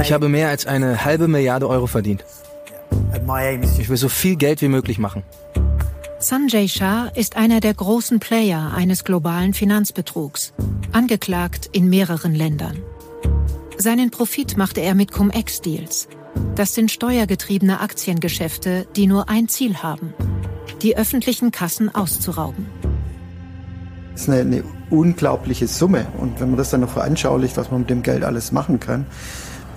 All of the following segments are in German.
Ich habe mehr als eine halbe Milliarde Euro verdient. Ich will so viel Geld wie möglich machen. Sanjay Shah ist einer der großen Player eines globalen Finanzbetrugs, angeklagt in mehreren Ländern. Seinen Profit machte er mit Cum-Ex-Deals. Das sind steuergetriebene Aktiengeschäfte, die nur ein Ziel haben, die öffentlichen Kassen auszurauben. Das ist eine, eine unglaubliche Summe. Und wenn man das dann noch veranschaulicht, was man mit dem Geld alles machen kann,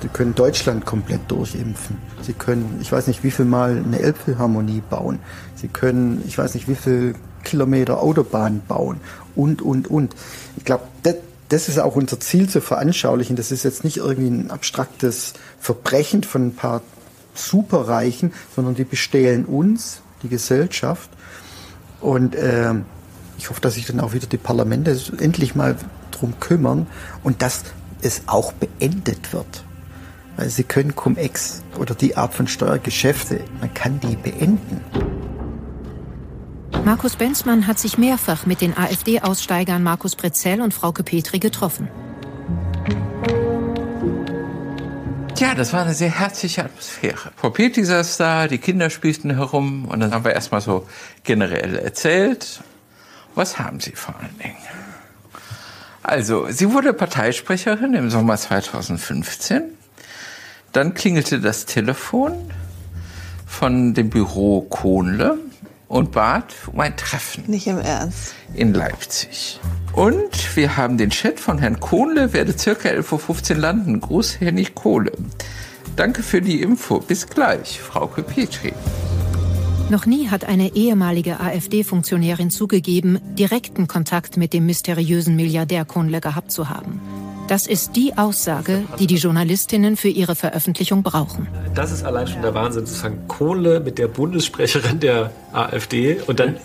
Sie können Deutschland komplett durchimpfen. Sie können, ich weiß nicht, wie viel Mal eine Elbphilharmonie bauen. Sie können, ich weiß nicht, wie viel Kilometer Autobahn bauen und, und, und. Ich glaube, das, das ist auch unser Ziel zu veranschaulichen. Das ist jetzt nicht irgendwie ein abstraktes Verbrechen von ein paar Superreichen, sondern die bestehlen uns, die Gesellschaft. Und äh, ich hoffe, dass sich dann auch wieder die Parlamente endlich mal drum kümmern und dass es auch beendet wird. Weil sie können Cum-Ex oder die Art von Steuergeschäfte, man kann die beenden. Markus Benzmann hat sich mehrfach mit den AfD-Aussteigern Markus Prezell und Frauke Petri getroffen. Ja, das war eine sehr herzliche Atmosphäre. Frau Petri saß da, die Kinder spielten herum und dann haben wir erstmal so generell erzählt. Was haben Sie vor allen Dingen? Also, sie wurde Parteisprecherin im Sommer 2015. Dann klingelte das Telefon von dem Büro Kohnle und bat um ein Treffen. Nicht im Ernst. In Leipzig. Und wir haben den Chat von Herrn Kohnle, werde circa 11.15 Uhr landen. Gruß, Hennig Kohle. Danke für die Info. Bis gleich, Frau Petri. Noch nie hat eine ehemalige AfD-Funktionärin zugegeben, direkten Kontakt mit dem mysteriösen Milliardär Kohnle gehabt zu haben. Das ist die Aussage, die die Journalistinnen für ihre Veröffentlichung brauchen. Das ist allein schon der Wahnsinn, sozusagen Kohle mit der Bundessprecherin der AfD und dann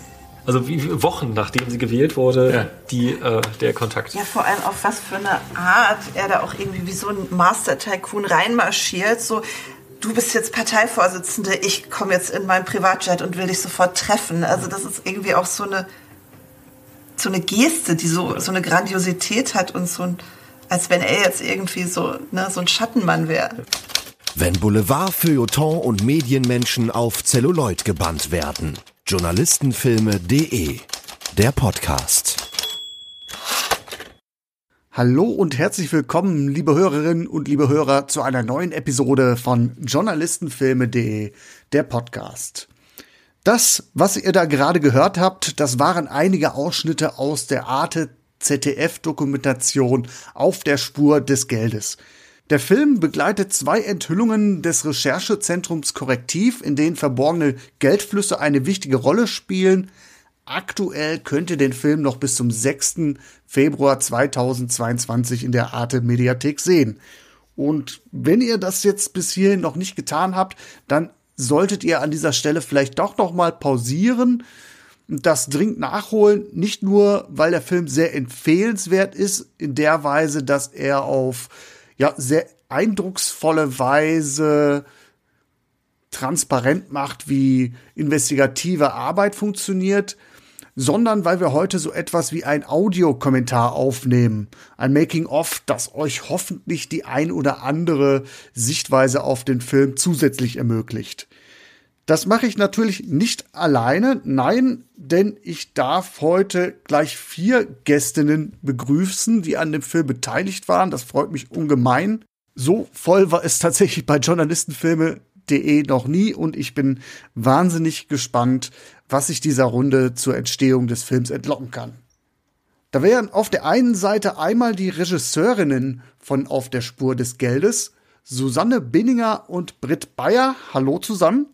also wie Wochen nachdem sie gewählt wurde, ja. die, äh, der Kontakt. Ja, vor allem auf was für eine Art er da auch irgendwie wie so ein Master-Tycoon reinmarschiert. So, du bist jetzt Parteivorsitzende, ich komme jetzt in meinen Privatjet und will dich sofort treffen. Also das ist irgendwie auch so eine, so eine Geste, die so, so eine Grandiosität hat und so ein als wenn er jetzt irgendwie so, ne, so ein Schattenmann wäre. Wenn Boulevard, Feuilleton und Medienmenschen auf Celluloid gebannt werden. Journalistenfilme.de Der Podcast. Hallo und herzlich willkommen, liebe Hörerinnen und liebe Hörer, zu einer neuen Episode von Journalistenfilme.de, der Podcast. Das, was ihr da gerade gehört habt, das waren einige Ausschnitte aus der Arte ZDF-Dokumentation Auf der Spur des Geldes. Der Film begleitet zwei Enthüllungen des Recherchezentrums Korrektiv, in denen verborgene Geldflüsse eine wichtige Rolle spielen. Aktuell könnt ihr den Film noch bis zum 6. Februar 2022 in der Arte Mediathek sehen. Und wenn ihr das jetzt bis hierhin noch nicht getan habt, dann solltet ihr an dieser Stelle vielleicht doch noch mal pausieren, das dringend nachholen, nicht nur, weil der Film sehr empfehlenswert ist, in der Weise, dass er auf ja sehr eindrucksvolle Weise transparent macht, wie investigative Arbeit funktioniert, sondern weil wir heute so etwas wie ein Audiokommentar aufnehmen, ein Making-of, das euch hoffentlich die ein oder andere Sichtweise auf den Film zusätzlich ermöglicht. Das mache ich natürlich nicht alleine, nein, denn ich darf heute gleich vier Gästinnen begrüßen, die an dem Film beteiligt waren. Das freut mich ungemein. So voll war es tatsächlich bei Journalistenfilme.de noch nie und ich bin wahnsinnig gespannt, was sich dieser Runde zur Entstehung des Films entlocken kann. Da wären auf der einen Seite einmal die Regisseurinnen von Auf der Spur des Geldes, Susanne Binninger und Britt Bayer. Hallo zusammen.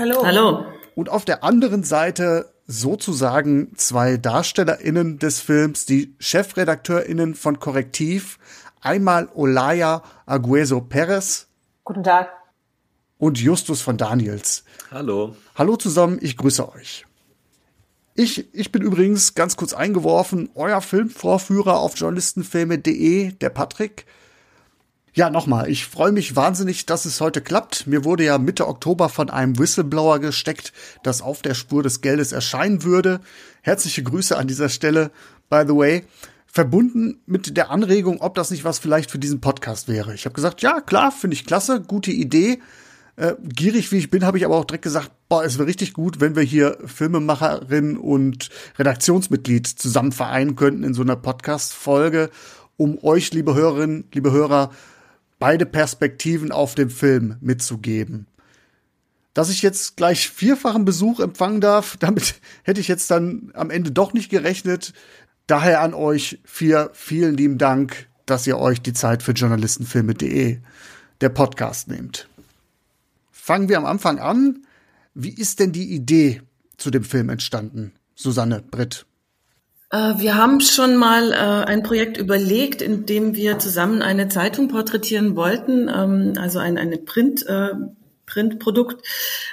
Hallo. Hallo. Und auf der anderen Seite sozusagen zwei DarstellerInnen des Films, die ChefredakteurInnen von Korrektiv, einmal Olaya Agueso Perez. Guten Tag. Und Justus von Daniels. Hallo. Hallo zusammen, ich grüße euch. Ich, ich bin übrigens ganz kurz eingeworfen, euer Filmvorführer auf journalistenfilme.de, der Patrick. Ja, nochmal, ich freue mich wahnsinnig, dass es heute klappt. Mir wurde ja Mitte Oktober von einem Whistleblower gesteckt, dass auf der Spur des Geldes erscheinen würde. Herzliche Grüße an dieser Stelle, by the way. verbunden mit der Anregung, ob das nicht was vielleicht für diesen Podcast wäre. Ich habe gesagt, ja, klar, finde ich klasse, gute Idee. Äh, gierig wie ich bin, habe ich aber auch direkt gesagt, boah, es wäre richtig gut, wenn wir hier Filmemacherin und Redaktionsmitglied zusammen vereinen könnten in so einer Podcast-Folge, um euch, liebe Hörerinnen, liebe Hörer, beide Perspektiven auf den Film mitzugeben. Dass ich jetzt gleich vierfachen Besuch empfangen darf, damit hätte ich jetzt dann am Ende doch nicht gerechnet. Daher an euch vier vielen lieben Dank, dass ihr euch die Zeit für Journalistenfilme.de der Podcast nehmt. Fangen wir am Anfang an. Wie ist denn die Idee zu dem Film entstanden? Susanne Britt. Äh, wir haben schon mal äh, ein Projekt überlegt, in dem wir zusammen eine Zeitung porträtieren wollten, ähm, also ein eine Print, äh, Printprodukt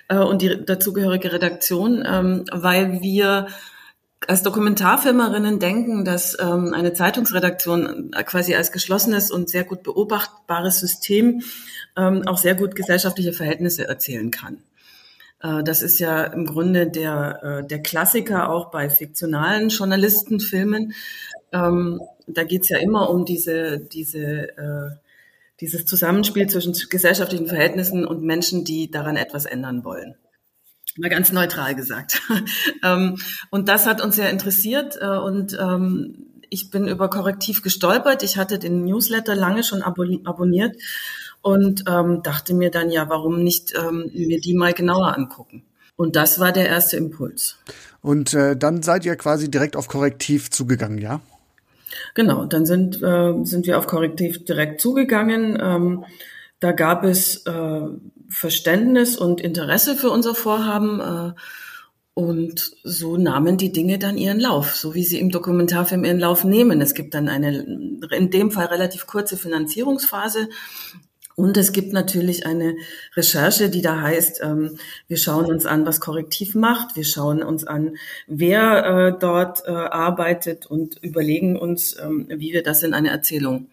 und die dazugehörige Redaktion, ähm, weil wir als Dokumentarfilmerinnen denken, dass ähm, eine Zeitungsredaktion quasi als geschlossenes und sehr gut beobachtbares System auch sehr gut gesellschaftliche Verhältnisse erzählen kann. Äh, das ist ja im Grunde der, äh, der Klassiker auch bei fiktionalen Journalistenfilmen. Ähm, da geht's ja immer um diese, diese, äh, dieses Zusammenspiel zwischen gesellschaftlichen Verhältnissen und Menschen, die daran etwas ändern wollen. Mal ganz neutral gesagt. ähm, und das hat uns sehr interessiert und ähm, ich bin über Korrektiv gestolpert. Ich hatte den Newsletter lange schon abonniert und ähm, dachte mir dann, ja, warum nicht ähm, mir die mal genauer angucken. Und das war der erste Impuls. Und äh, dann seid ihr quasi direkt auf Korrektiv zugegangen, ja? Genau, dann sind, äh, sind wir auf Korrektiv direkt zugegangen. Ähm, da gab es äh, Verständnis und Interesse für unser Vorhaben. Äh, und so nahmen die Dinge dann ihren Lauf, so wie sie im Dokumentarfilm ihren Lauf nehmen. Es gibt dann eine, in dem Fall relativ kurze Finanzierungsphase. Und es gibt natürlich eine Recherche, die da heißt, ähm, wir schauen uns an, was Korrektiv macht, wir schauen uns an, wer äh, dort äh, arbeitet und überlegen uns, ähm, wie wir das in eine Erzählung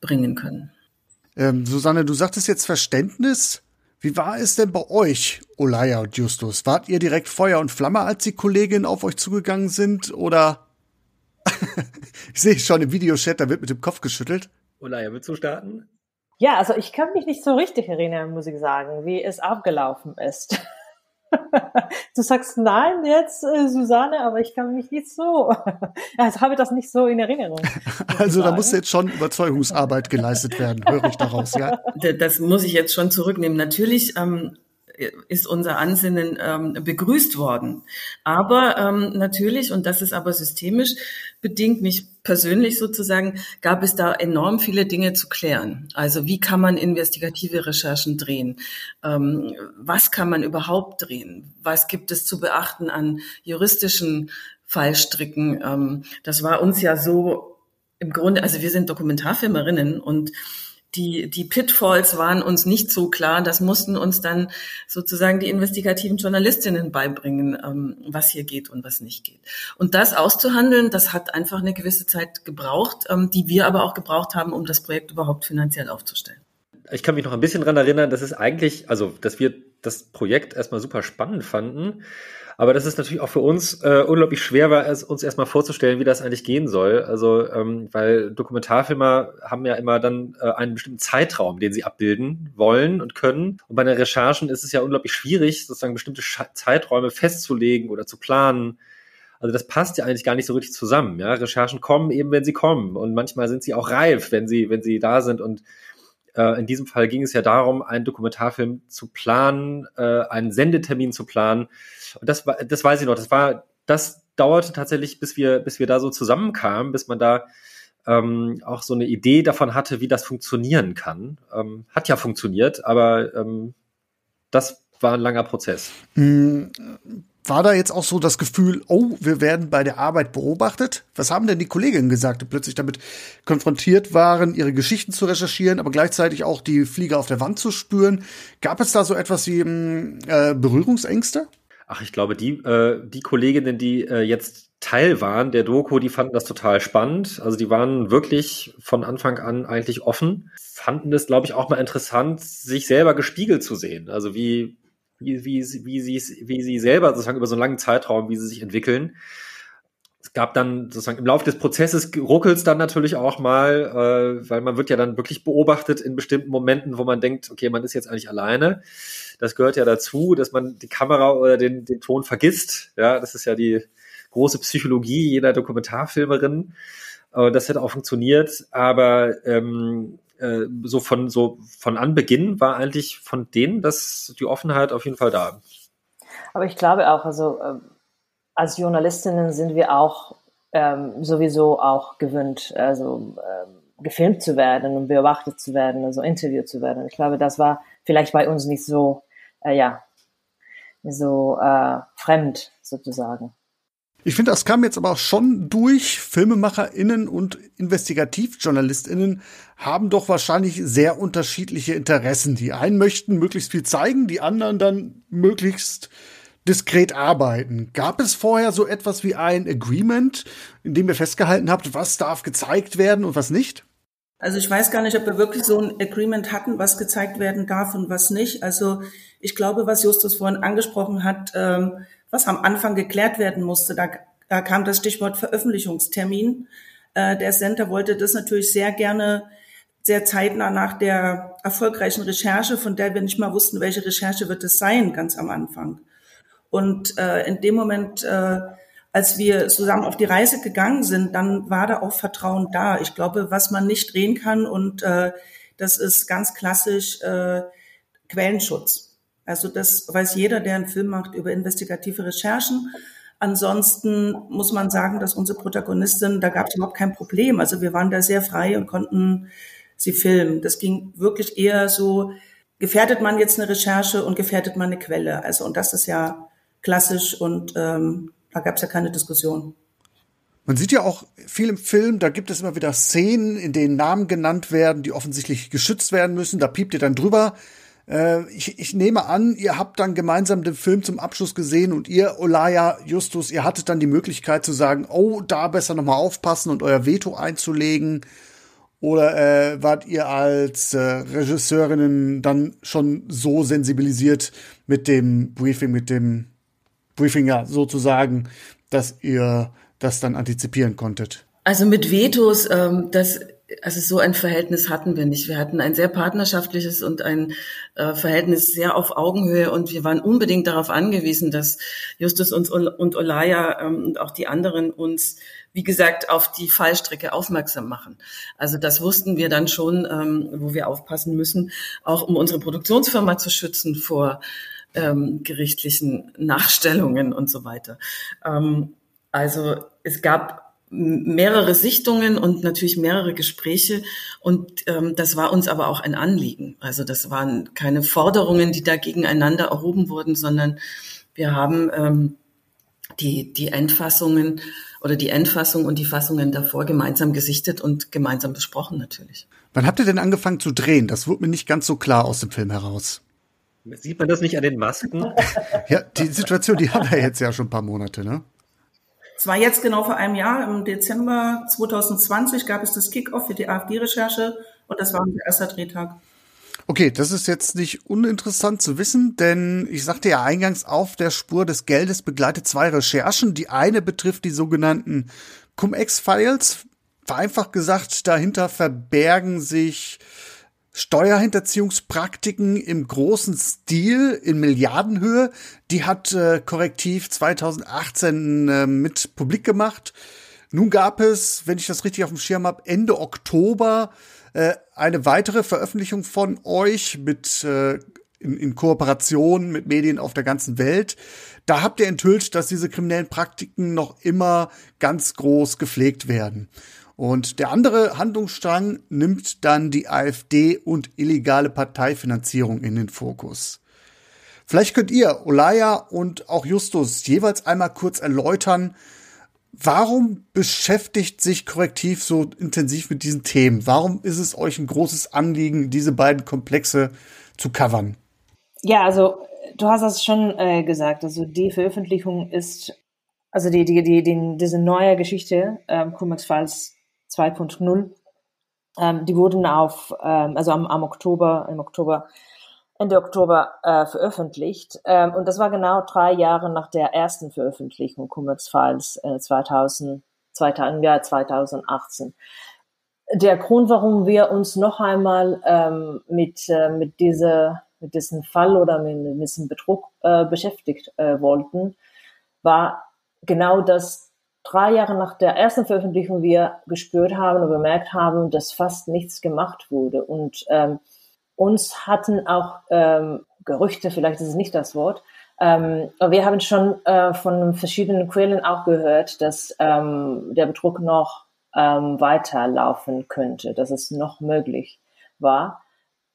bringen können. Ähm, Susanne, du sagtest jetzt Verständnis. Wie war es denn bei euch, Olaya und Justus? Wart ihr direkt Feuer und Flamme, als die Kolleginnen auf euch zugegangen sind? Oder ich sehe schon im Videochat, da wird mit dem Kopf geschüttelt. Olaya, willst du starten? Ja, also ich kann mich nicht so richtig erinnern, muss ich sagen, wie es abgelaufen ist. du sagst nein jetzt, äh, Susanne, aber ich kann mich nicht so, also habe das nicht so in Erinnerung. Also da muss jetzt schon Überzeugungsarbeit geleistet werden, höre ich daraus, ja? Das muss ich jetzt schon zurücknehmen. Natürlich ähm, ist unser Ansinnen ähm, begrüßt worden. Aber ähm, natürlich, und das ist aber systemisch bedingt, nicht persönlich sozusagen, gab es da enorm viele Dinge zu klären. Also wie kann man investigative Recherchen drehen? Ähm, was kann man überhaupt drehen? Was gibt es zu beachten an juristischen Fallstricken? Ähm, das war uns ja so im Grunde, also wir sind Dokumentarfilmerinnen und die, die Pitfalls waren uns nicht so klar. Das mussten uns dann sozusagen die investigativen Journalistinnen beibringen, ähm, was hier geht und was nicht geht. Und das auszuhandeln, das hat einfach eine gewisse Zeit gebraucht, ähm, die wir aber auch gebraucht haben, um das Projekt überhaupt finanziell aufzustellen. Ich kann mich noch ein bisschen dran erinnern, dass es eigentlich, also dass wir das Projekt erstmal super spannend fanden aber das ist natürlich auch für uns äh, unglaublich schwer, war es uns erstmal vorzustellen, wie das eigentlich gehen soll. Also, ähm, weil Dokumentarfilmer haben ja immer dann äh, einen bestimmten Zeitraum, den sie abbilden wollen und können. Und bei den Recherchen ist es ja unglaublich schwierig, sozusagen bestimmte Sch Zeiträume festzulegen oder zu planen. Also das passt ja eigentlich gar nicht so richtig zusammen. Ja, Recherchen kommen eben, wenn sie kommen, und manchmal sind sie auch reif, wenn sie, wenn sie da sind. Und in diesem Fall ging es ja darum, einen Dokumentarfilm zu planen, äh, einen Sendetermin zu planen, und das war, das weiß ich noch, das war, das dauerte tatsächlich, bis wir, bis wir da so zusammenkamen, bis man da ähm, auch so eine Idee davon hatte, wie das funktionieren kann. Ähm, hat ja funktioniert, aber ähm, das war ein langer Prozess. War da jetzt auch so das Gefühl, oh, wir werden bei der Arbeit beobachtet? Was haben denn die Kolleginnen gesagt, die plötzlich damit konfrontiert waren, ihre Geschichten zu recherchieren, aber gleichzeitig auch die Flieger auf der Wand zu spüren? Gab es da so etwas wie mm, äh, Berührungsängste? Ach, ich glaube, die, äh, die Kolleginnen, die äh, jetzt Teil waren der Doku, die fanden das total spannend. Also die waren wirklich von Anfang an eigentlich offen, fanden es, glaube ich, auch mal interessant, sich selber gespiegelt zu sehen. Also wie, wie, wie, wie, sie, wie sie selber sozusagen über so einen langen Zeitraum, wie sie sich entwickeln. es gab dann sozusagen im Laufe des Prozesses ruckelt dann natürlich auch mal, äh, weil man wird ja dann wirklich beobachtet in bestimmten Momenten, wo man denkt, okay, man ist jetzt eigentlich alleine. Das gehört ja dazu, dass man die Kamera oder den, den Ton vergisst. Ja, das ist ja die große Psychologie jeder Dokumentarfilmerin. Äh, das hätte auch funktioniert, aber ähm, äh, so von so von Anbeginn war eigentlich von denen das die Offenheit auf jeden Fall da. Aber ich glaube auch, also äh, als Journalistinnen sind wir auch ähm, sowieso auch gewöhnt, also ähm, gefilmt zu werden und beobachtet zu werden, also interviewt zu werden. Ich glaube, das war vielleicht bei uns nicht so, äh, ja, so äh, fremd sozusagen. Ich finde, das kam jetzt aber auch schon durch. FilmemacherInnen und InvestigativjournalistInnen haben doch wahrscheinlich sehr unterschiedliche Interessen. Die einen möchten möglichst viel zeigen, die anderen dann möglichst diskret arbeiten. Gab es vorher so etwas wie ein Agreement, in dem ihr festgehalten habt, was darf gezeigt werden und was nicht? Also ich weiß gar nicht, ob wir wirklich so ein Agreement hatten, was gezeigt werden darf und was nicht. Also ich glaube, was Justus vorhin angesprochen hat, ähm, was am Anfang geklärt werden musste, da, da kam das Stichwort Veröffentlichungstermin. Äh, der Center wollte das natürlich sehr gerne sehr zeitnah nach der erfolgreichen Recherche, von der wir nicht mal wussten, welche Recherche wird es sein, ganz am Anfang. Und äh, in dem Moment, äh, als wir zusammen auf die Reise gegangen sind, dann war da auch Vertrauen da. Ich glaube, was man nicht drehen kann und äh, das ist ganz klassisch äh, Quellenschutz. Also das weiß jeder, der einen Film macht über investigative Recherchen. Ansonsten muss man sagen, dass unsere Protagonistin, da gab es überhaupt kein Problem. Also wir waren da sehr frei und konnten sie filmen. Das ging wirklich eher so, gefährdet man jetzt eine Recherche und gefährdet man eine Quelle. Also und das ist ja klassisch und ähm, da gab es ja keine Diskussion. Man sieht ja auch viel im Film, da gibt es immer wieder Szenen, in denen Namen genannt werden, die offensichtlich geschützt werden müssen. Da piept ihr dann drüber. Äh, ich, ich nehme an, ihr habt dann gemeinsam den Film zum Abschluss gesehen und ihr, Olaya, Justus, ihr hattet dann die Möglichkeit zu sagen, oh, da besser nochmal aufpassen und euer Veto einzulegen. Oder äh, wart ihr als äh, Regisseurinnen dann schon so sensibilisiert mit dem Briefing, mit dem Briefing ja sozusagen, dass ihr das dann antizipieren konntet? Also mit Vetos, ähm, das also so ein Verhältnis hatten wir nicht. Wir hatten ein sehr partnerschaftliches und ein äh, Verhältnis sehr auf Augenhöhe und wir waren unbedingt darauf angewiesen, dass Justus uns und Olaya ähm, und auch die anderen uns, wie gesagt, auf die Fallstrecke aufmerksam machen. Also das wussten wir dann schon, ähm, wo wir aufpassen müssen, auch um unsere Produktionsfirma zu schützen vor ähm, gerichtlichen Nachstellungen und so weiter. Ähm, also es gab mehrere Sichtungen und natürlich mehrere Gespräche und ähm, das war uns aber auch ein Anliegen. Also das waren keine Forderungen, die da gegeneinander erhoben wurden, sondern wir haben ähm, die, die Endfassungen oder die Endfassung und die Fassungen davor gemeinsam gesichtet und gemeinsam besprochen natürlich. Wann habt ihr denn angefangen zu drehen? Das wurde mir nicht ganz so klar aus dem Film heraus. Sieht man das nicht an den Masken? ja, die Situation, die haben wir jetzt ja schon ein paar Monate, ne? Es war jetzt genau vor einem Jahr, im Dezember 2020 gab es das Kickoff für die AfD-Recherche und das war unser erster Drehtag. Okay, das ist jetzt nicht uninteressant zu wissen, denn ich sagte ja eingangs, auf der Spur des Geldes begleitet zwei Recherchen. Die eine betrifft die sogenannten Cum-Ex-Files. Vereinfacht gesagt, dahinter verbergen sich Steuerhinterziehungspraktiken im großen Stil in Milliardenhöhe. Die hat äh, Korrektiv 2018 äh, mit publik gemacht. Nun gab es, wenn ich das richtig auf dem Schirm habe, Ende Oktober äh, eine weitere Veröffentlichung von euch mit äh, in, in Kooperation mit Medien auf der ganzen Welt. Da habt ihr enthüllt, dass diese kriminellen Praktiken noch immer ganz groß gepflegt werden. Und der andere Handlungsstrang nimmt dann die AfD und illegale Parteifinanzierung in den Fokus. Vielleicht könnt ihr, Olaya und auch Justus, jeweils einmal kurz erläutern, warum beschäftigt sich Korrektiv so intensiv mit diesen Themen? Warum ist es euch ein großes Anliegen, diese beiden Komplexe zu covern? Ja, also du hast das schon äh, gesagt. Also die Veröffentlichung ist, also die, die, die, die diese neue Geschichte, ähm, Cumex Files 2.0. Ähm, die wurden auf, ähm, also am, am Oktober, im Oktober Ende Oktober äh, veröffentlicht. Ähm, und das war genau drei Jahre nach der ersten Veröffentlichung Cum-Ex Files äh, 2000, 2000, im Jahr 2018. Der Grund, warum wir uns noch einmal ähm, mit, äh, mit, dieser, mit diesem Fall oder mit, mit diesem Betrug äh, beschäftigt äh, wollten, war genau das drei Jahre nach der ersten Veröffentlichung wir gespürt haben und bemerkt haben, dass fast nichts gemacht wurde. Und ähm, uns hatten auch ähm, Gerüchte, vielleicht ist es nicht das Wort, ähm, aber wir haben schon äh, von verschiedenen Quellen auch gehört, dass ähm, der Betrug noch ähm, weiterlaufen könnte, dass es noch möglich war.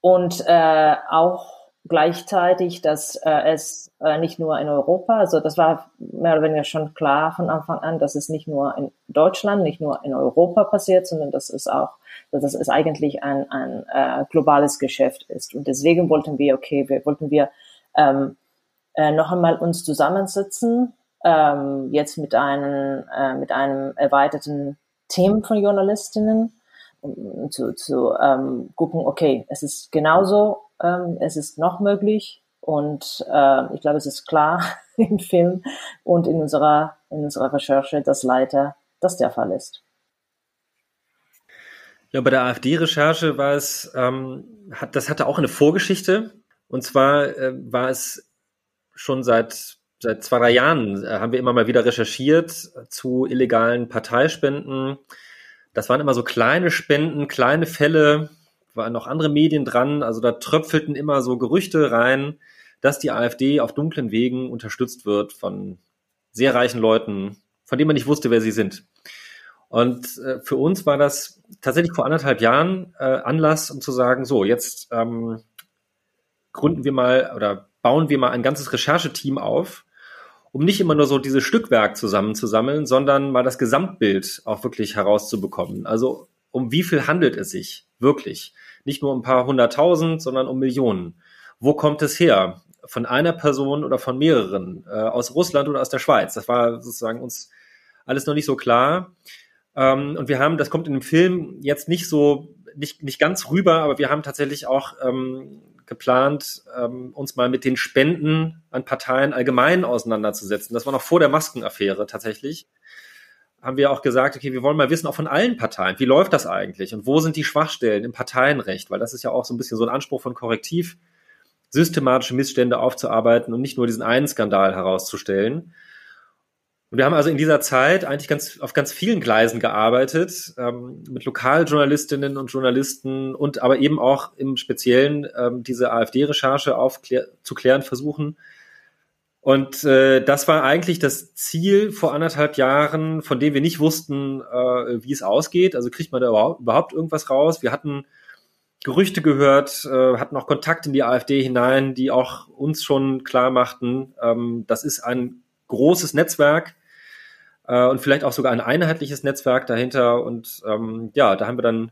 Und äh, auch gleichzeitig, dass äh, es äh, nicht nur in Europa, also das war mehr oder weniger schon klar von Anfang an, dass es nicht nur in Deutschland, nicht nur in Europa passiert, sondern dass es auch dass es eigentlich ein, ein äh, globales Geschäft ist. Und deswegen wollten wir, okay, wir wollten wir ähm, äh, noch einmal uns zusammensetzen, ähm, jetzt mit einem, äh, mit einem erweiterten Team von Journalistinnen, um zu, zu ähm, gucken, okay, es ist genauso, ähm, es ist noch möglich und äh, ich glaube, es ist klar im Film und in unserer, in unserer Recherche, dass leider das der Fall ist. Ja, bei der AfD-Recherche war es, ähm, hat, das hatte auch eine Vorgeschichte. Und zwar äh, war es schon seit, seit zwei, drei Jahren, äh, haben wir immer mal wieder recherchiert zu illegalen Parteispenden. Das waren immer so kleine Spenden, kleine Fälle, waren noch andere Medien dran. Also da tröpfelten immer so Gerüchte rein, dass die AfD auf dunklen Wegen unterstützt wird von sehr reichen Leuten, von denen man nicht wusste, wer sie sind. Und äh, für uns war das tatsächlich vor anderthalb Jahren äh, Anlass, um zu sagen, so, jetzt ähm, gründen wir mal oder bauen wir mal ein ganzes Rechercheteam auf, um nicht immer nur so dieses Stückwerk zusammenzusammeln, sondern mal das Gesamtbild auch wirklich herauszubekommen. Also um wie viel handelt es sich wirklich? Nicht nur um ein paar hunderttausend, sondern um Millionen. Wo kommt es her? Von einer Person oder von mehreren? Äh, aus Russland oder aus der Schweiz? Das war sozusagen uns alles noch nicht so klar. Ähm, und wir haben, das kommt in dem Film jetzt nicht so, nicht, nicht ganz rüber, aber wir haben tatsächlich auch ähm, geplant, ähm, uns mal mit den Spenden an Parteien allgemein auseinanderzusetzen. Das war noch vor der Maskenaffäre tatsächlich. Haben wir auch gesagt, okay, wir wollen mal wissen, auch von allen Parteien, wie läuft das eigentlich und wo sind die Schwachstellen im Parteienrecht? Weil das ist ja auch so ein bisschen so ein Anspruch von Korrektiv, systematische Missstände aufzuarbeiten und nicht nur diesen einen Skandal herauszustellen. Und wir haben also in dieser Zeit eigentlich ganz auf ganz vielen Gleisen gearbeitet, ähm, mit Lokaljournalistinnen und Journalisten und aber eben auch im Speziellen ähm, diese AfD-Recherche aufzuklären versuchen. Und äh, das war eigentlich das Ziel vor anderthalb Jahren, von dem wir nicht wussten, äh, wie es ausgeht. Also kriegt man da überhaupt, irgendwas raus? Wir hatten Gerüchte gehört, äh, hatten auch Kontakt in die AfD hinein, die auch uns schon klar machten, ähm, das ist ein großes Netzwerk äh, und vielleicht auch sogar ein einheitliches Netzwerk dahinter. Und ähm, ja, da haben wir dann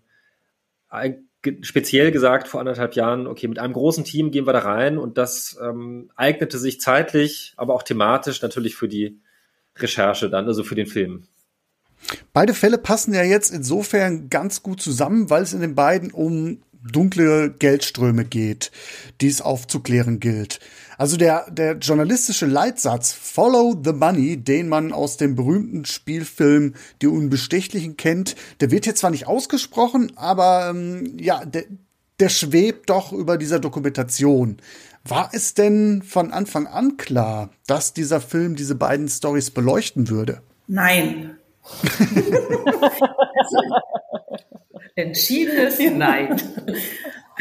speziell gesagt vor anderthalb Jahren, okay, mit einem großen Team gehen wir da rein und das ähm, eignete sich zeitlich, aber auch thematisch natürlich für die Recherche dann, also für den Film. Beide Fälle passen ja jetzt insofern ganz gut zusammen, weil es in den beiden um dunkle Geldströme geht, die es aufzuklären gilt. Also der, der journalistische Leitsatz Follow the Money, den man aus dem berühmten Spielfilm Die Unbestechlichen kennt, der wird jetzt zwar nicht ausgesprochen, aber ähm, ja, der, der schwebt doch über dieser Dokumentation. War es denn von Anfang an klar, dass dieser Film diese beiden Stories beleuchten würde? Nein. Entschiedenes Nein.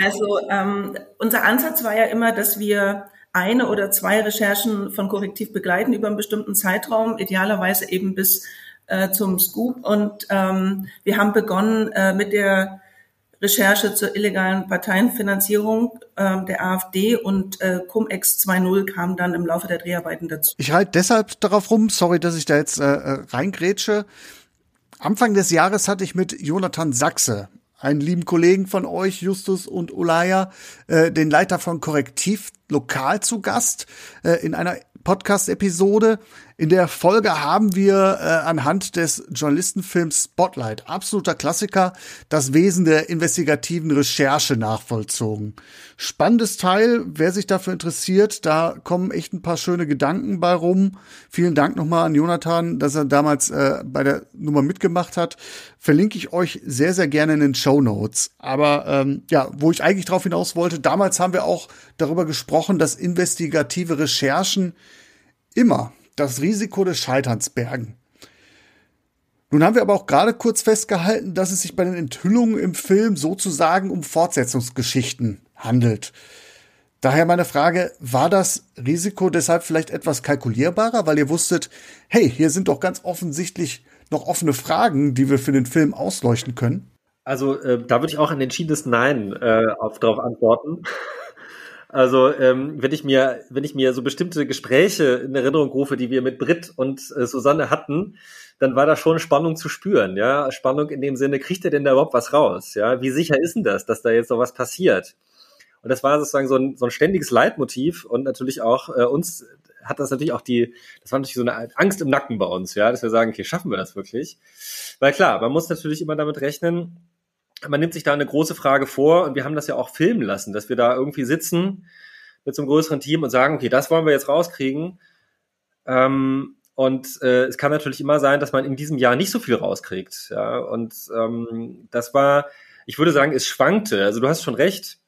Also ähm, unser Ansatz war ja immer, dass wir eine oder zwei Recherchen von Korrektiv begleiten über einen bestimmten Zeitraum, idealerweise eben bis äh, zum Scoop. Und ähm, wir haben begonnen äh, mit der Recherche zur illegalen Parteienfinanzierung äh, der AfD und äh, Cum-Ex 2.0 kam dann im Laufe der Dreharbeiten dazu. Ich halte deshalb darauf rum, sorry, dass ich da jetzt äh, äh reingrätsche. Anfang des Jahres hatte ich mit Jonathan Sachse einen lieben Kollegen von euch, Justus und Ulaya, äh, den Leiter von Korrektiv lokal zu Gast äh, in einer Podcast-Episode. In der Folge haben wir äh, anhand des Journalistenfilms Spotlight, absoluter Klassiker, das Wesen der investigativen Recherche nachvollzogen. Spannendes Teil, wer sich dafür interessiert, da kommen echt ein paar schöne Gedanken bei rum. Vielen Dank nochmal an Jonathan, dass er damals äh, bei der Nummer mitgemacht hat. Verlinke ich euch sehr, sehr gerne in den Show Notes. Aber ähm, ja, wo ich eigentlich drauf hinaus wollte, damals haben wir auch darüber gesprochen, dass investigative Recherchen immer das Risiko des Scheiterns bergen. Nun haben wir aber auch gerade kurz festgehalten, dass es sich bei den Enthüllungen im Film sozusagen um Fortsetzungsgeschichten handelt. Daher meine Frage, war das Risiko deshalb vielleicht etwas kalkulierbarer, weil ihr wusstet, hey, hier sind doch ganz offensichtlich noch offene Fragen, die wir für den Film ausleuchten können? Also äh, da würde ich auch ein entschiedenes Nein äh, auf, darauf antworten. Also ähm, wenn ich mir, wenn ich mir so bestimmte Gespräche in Erinnerung rufe, die wir mit Brit und äh, Susanne hatten, dann war da schon Spannung zu spüren, ja. Spannung in dem Sinne, kriegt er denn da überhaupt was raus? Ja, wie sicher ist denn das, dass da jetzt noch was passiert? Und das war sozusagen so ein, so ein ständiges Leitmotiv und natürlich auch äh, uns hat das natürlich auch die, das war natürlich so eine Angst im Nacken bei uns, ja, dass wir sagen, okay, schaffen wir das wirklich? Weil klar, man muss natürlich immer damit rechnen, man nimmt sich da eine große Frage vor und wir haben das ja auch filmen lassen, dass wir da irgendwie sitzen mit so einem größeren Team und sagen, okay, das wollen wir jetzt rauskriegen. Ähm, und äh, es kann natürlich immer sein, dass man in diesem Jahr nicht so viel rauskriegt. Ja, und ähm, das war, ich würde sagen, es schwankte. Also du hast schon recht.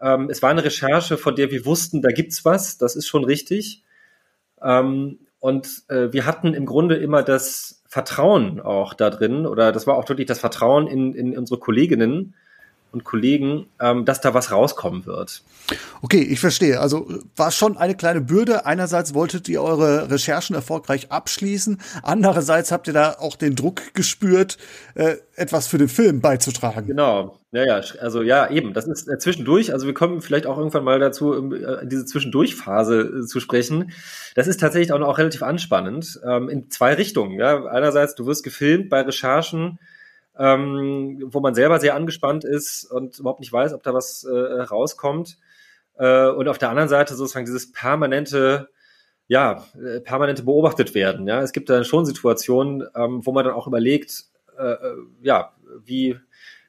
Ähm, es war eine Recherche, von der wir wussten, da gibt's was. Das ist schon richtig. Ähm, und äh, wir hatten im Grunde immer das Vertrauen auch da drin, oder das war auch wirklich das Vertrauen in, in unsere Kolleginnen und Kollegen, ähm, dass da was rauskommen wird. Okay, ich verstehe. Also war schon eine kleine Bürde. Einerseits wolltet ihr eure Recherchen erfolgreich abschließen, andererseits habt ihr da auch den Druck gespürt, äh, etwas für den Film beizutragen. Genau. Ja, ja, also ja, eben. Das ist äh, zwischendurch. Also wir kommen vielleicht auch irgendwann mal dazu, um, äh, diese Zwischendurchphase äh, zu sprechen. Das ist tatsächlich auch, auch relativ anspannend ähm, in zwei Richtungen. Ja, einerseits du wirst gefilmt bei Recherchen ähm, wo man selber sehr angespannt ist und überhaupt nicht weiß, ob da was äh, rauskommt. Äh, und auf der anderen Seite sozusagen dieses permanente, ja, äh, permanente beobachtet werden. Ja, es gibt dann schon Situationen, ähm, wo man dann auch überlegt, äh, äh, ja, wie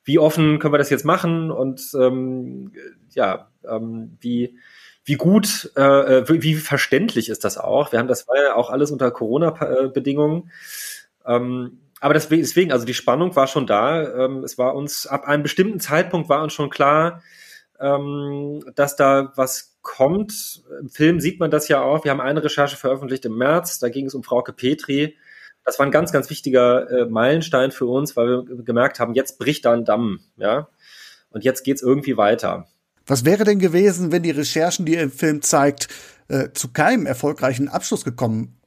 wie offen können wir das jetzt machen und ähm, ja, ähm, wie wie gut, äh, wie, wie verständlich ist das auch? Wir haben das ja auch alles unter Corona-Bedingungen. Ähm, aber deswegen, also die Spannung war schon da. Ähm, es war uns ab einem bestimmten Zeitpunkt war uns schon klar, ähm, dass da was kommt. Im Film sieht man das ja auch. Wir haben eine Recherche veröffentlicht im März. Da ging es um Frauke Petri. Das war ein ganz, ganz wichtiger äh, Meilenstein für uns, weil wir gemerkt haben, jetzt bricht da ein Damm, ja. Und jetzt geht's irgendwie weiter. Was wäre denn gewesen, wenn die Recherchen, die ihr im Film zeigt, äh, zu keinem erfolgreichen Abschluss gekommen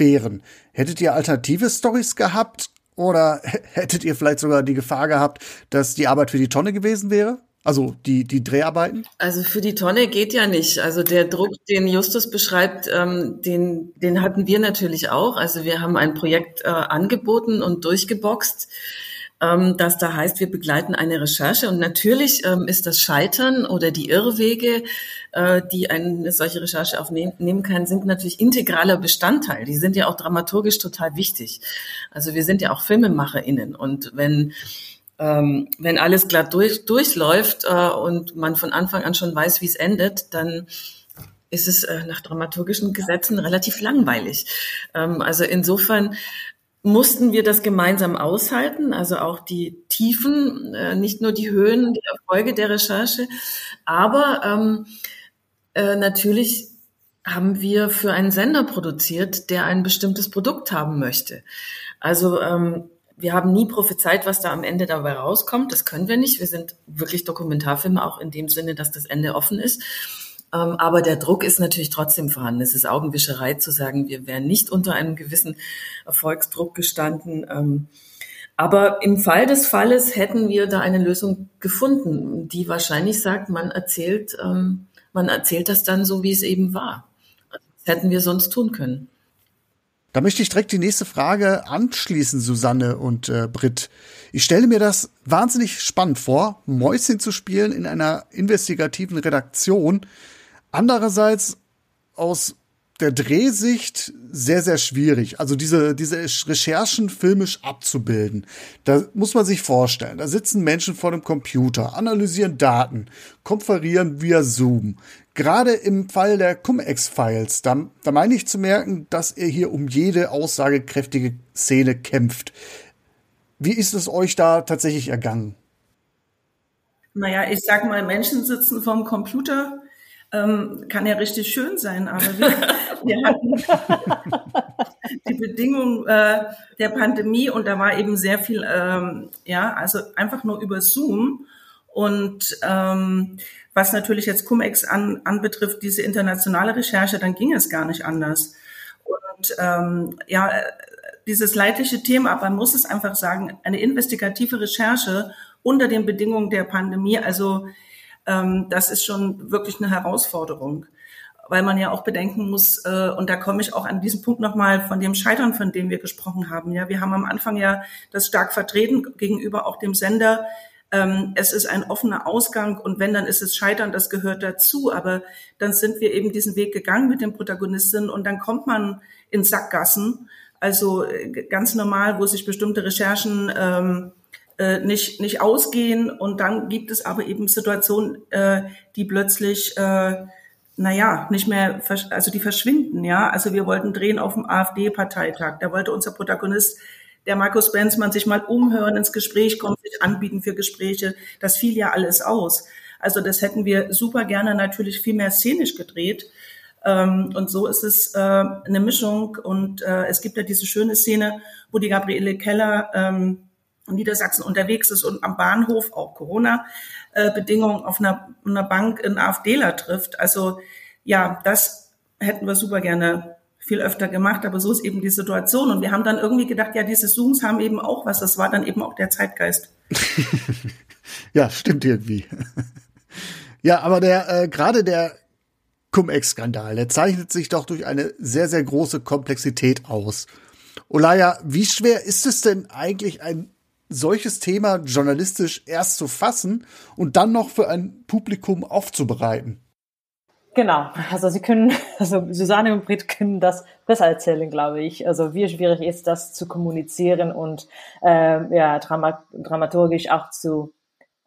wären. Hättet ihr alternative Stories gehabt oder hättet ihr vielleicht sogar die Gefahr gehabt, dass die Arbeit für die Tonne gewesen wäre? Also die, die Dreharbeiten? Also für die Tonne geht ja nicht. Also der Druck, den Justus beschreibt, ähm, den, den hatten wir natürlich auch. Also wir haben ein Projekt äh, angeboten und durchgeboxt ähm, dass da heißt, wir begleiten eine Recherche. Und natürlich ähm, ist das Scheitern oder die Irrwege, äh, die eine solche Recherche aufnehmen kann, sind natürlich integraler Bestandteil. Die sind ja auch dramaturgisch total wichtig. Also wir sind ja auch FilmemacherInnen. Und wenn ähm, wenn alles glatt durch, durchläuft äh, und man von Anfang an schon weiß, wie es endet, dann ist es äh, nach dramaturgischen Gesetzen relativ langweilig. Ähm, also insofern mussten wir das gemeinsam aushalten, also auch die Tiefen, äh, nicht nur die Höhen, die Erfolge der Recherche, aber ähm, äh, natürlich haben wir für einen Sender produziert, der ein bestimmtes Produkt haben möchte. Also ähm, wir haben nie prophezeit, was da am Ende dabei rauskommt. Das können wir nicht. Wir sind wirklich Dokumentarfilme auch in dem Sinne, dass das Ende offen ist. Ähm, aber der Druck ist natürlich trotzdem vorhanden. Es ist Augenwischerei zu sagen, wir wären nicht unter einem gewissen Erfolgsdruck gestanden. Ähm, aber im Fall des Falles hätten wir da eine Lösung gefunden, die wahrscheinlich sagt, man erzählt, ähm, man erzählt das dann so, wie es eben war. Das hätten wir sonst tun können. Da möchte ich direkt die nächste Frage anschließen, Susanne und äh, Britt. Ich stelle mir das wahnsinnig spannend vor, Mäuschen zu spielen in einer investigativen Redaktion, Andererseits aus der Drehsicht sehr, sehr schwierig. Also diese, diese Recherchen filmisch abzubilden. Da muss man sich vorstellen. Da sitzen Menschen vor dem Computer, analysieren Daten, konferieren via Zoom. Gerade im Fall der Cum-Ex-Files, da, da meine ich zu merken, dass er hier um jede aussagekräftige Szene kämpft. Wie ist es euch da tatsächlich ergangen? Naja, ich sag mal, Menschen sitzen vorm Computer, ähm, kann ja richtig schön sein, aber wir, wir hatten die Bedingungen äh, der Pandemie und da war eben sehr viel, ähm, ja, also einfach nur über Zoom. Und ähm, was natürlich jetzt Cum-Ex an, anbetrifft, diese internationale Recherche, dann ging es gar nicht anders. Und ähm, ja, dieses leidliche Thema, aber man muss es einfach sagen, eine investigative Recherche unter den Bedingungen der Pandemie, also ähm, das ist schon wirklich eine Herausforderung, weil man ja auch bedenken muss, äh, und da komme ich auch an diesem Punkt nochmal von dem Scheitern, von dem wir gesprochen haben. Ja, wir haben am Anfang ja das stark vertreten gegenüber auch dem Sender. Ähm, es ist ein offener Ausgang und wenn, dann ist es Scheitern, das gehört dazu. Aber dann sind wir eben diesen Weg gegangen mit den Protagonistinnen und dann kommt man in Sackgassen. Also äh, ganz normal, wo sich bestimmte Recherchen ähm, äh, nicht, nicht ausgehen. Und dann gibt es aber eben Situationen, äh, die plötzlich, äh, naja, nicht mehr, also die verschwinden, ja. Also wir wollten drehen auf dem AfD-Parteitag. Da wollte unser Protagonist, der Markus Benzmann, sich mal umhören, ins Gespräch kommen, sich anbieten für Gespräche. Das fiel ja alles aus. Also das hätten wir super gerne natürlich viel mehr szenisch gedreht. Ähm, und so ist es äh, eine Mischung. Und äh, es gibt ja diese schöne Szene, wo die Gabriele Keller ähm, Niedersachsen unterwegs ist und am Bahnhof auch Corona-Bedingungen auf einer, einer Bank in AfDler trifft. Also ja, das hätten wir super gerne viel öfter gemacht, aber so ist eben die Situation. Und wir haben dann irgendwie gedacht, ja, diese Zooms haben eben auch was. Das war dann eben auch der Zeitgeist. ja, stimmt irgendwie. ja, aber der äh, gerade der Cum-Ex-Skandal, der zeichnet sich doch durch eine sehr, sehr große Komplexität aus. Olaya, wie schwer ist es denn eigentlich, ein solches Thema journalistisch erst zu fassen und dann noch für ein Publikum aufzubereiten. Genau, also Sie können, also Susanne und Britt können das besser erzählen, glaube ich. Also wie schwierig ist das zu kommunizieren und äh, ja dramat dramaturgisch auch zu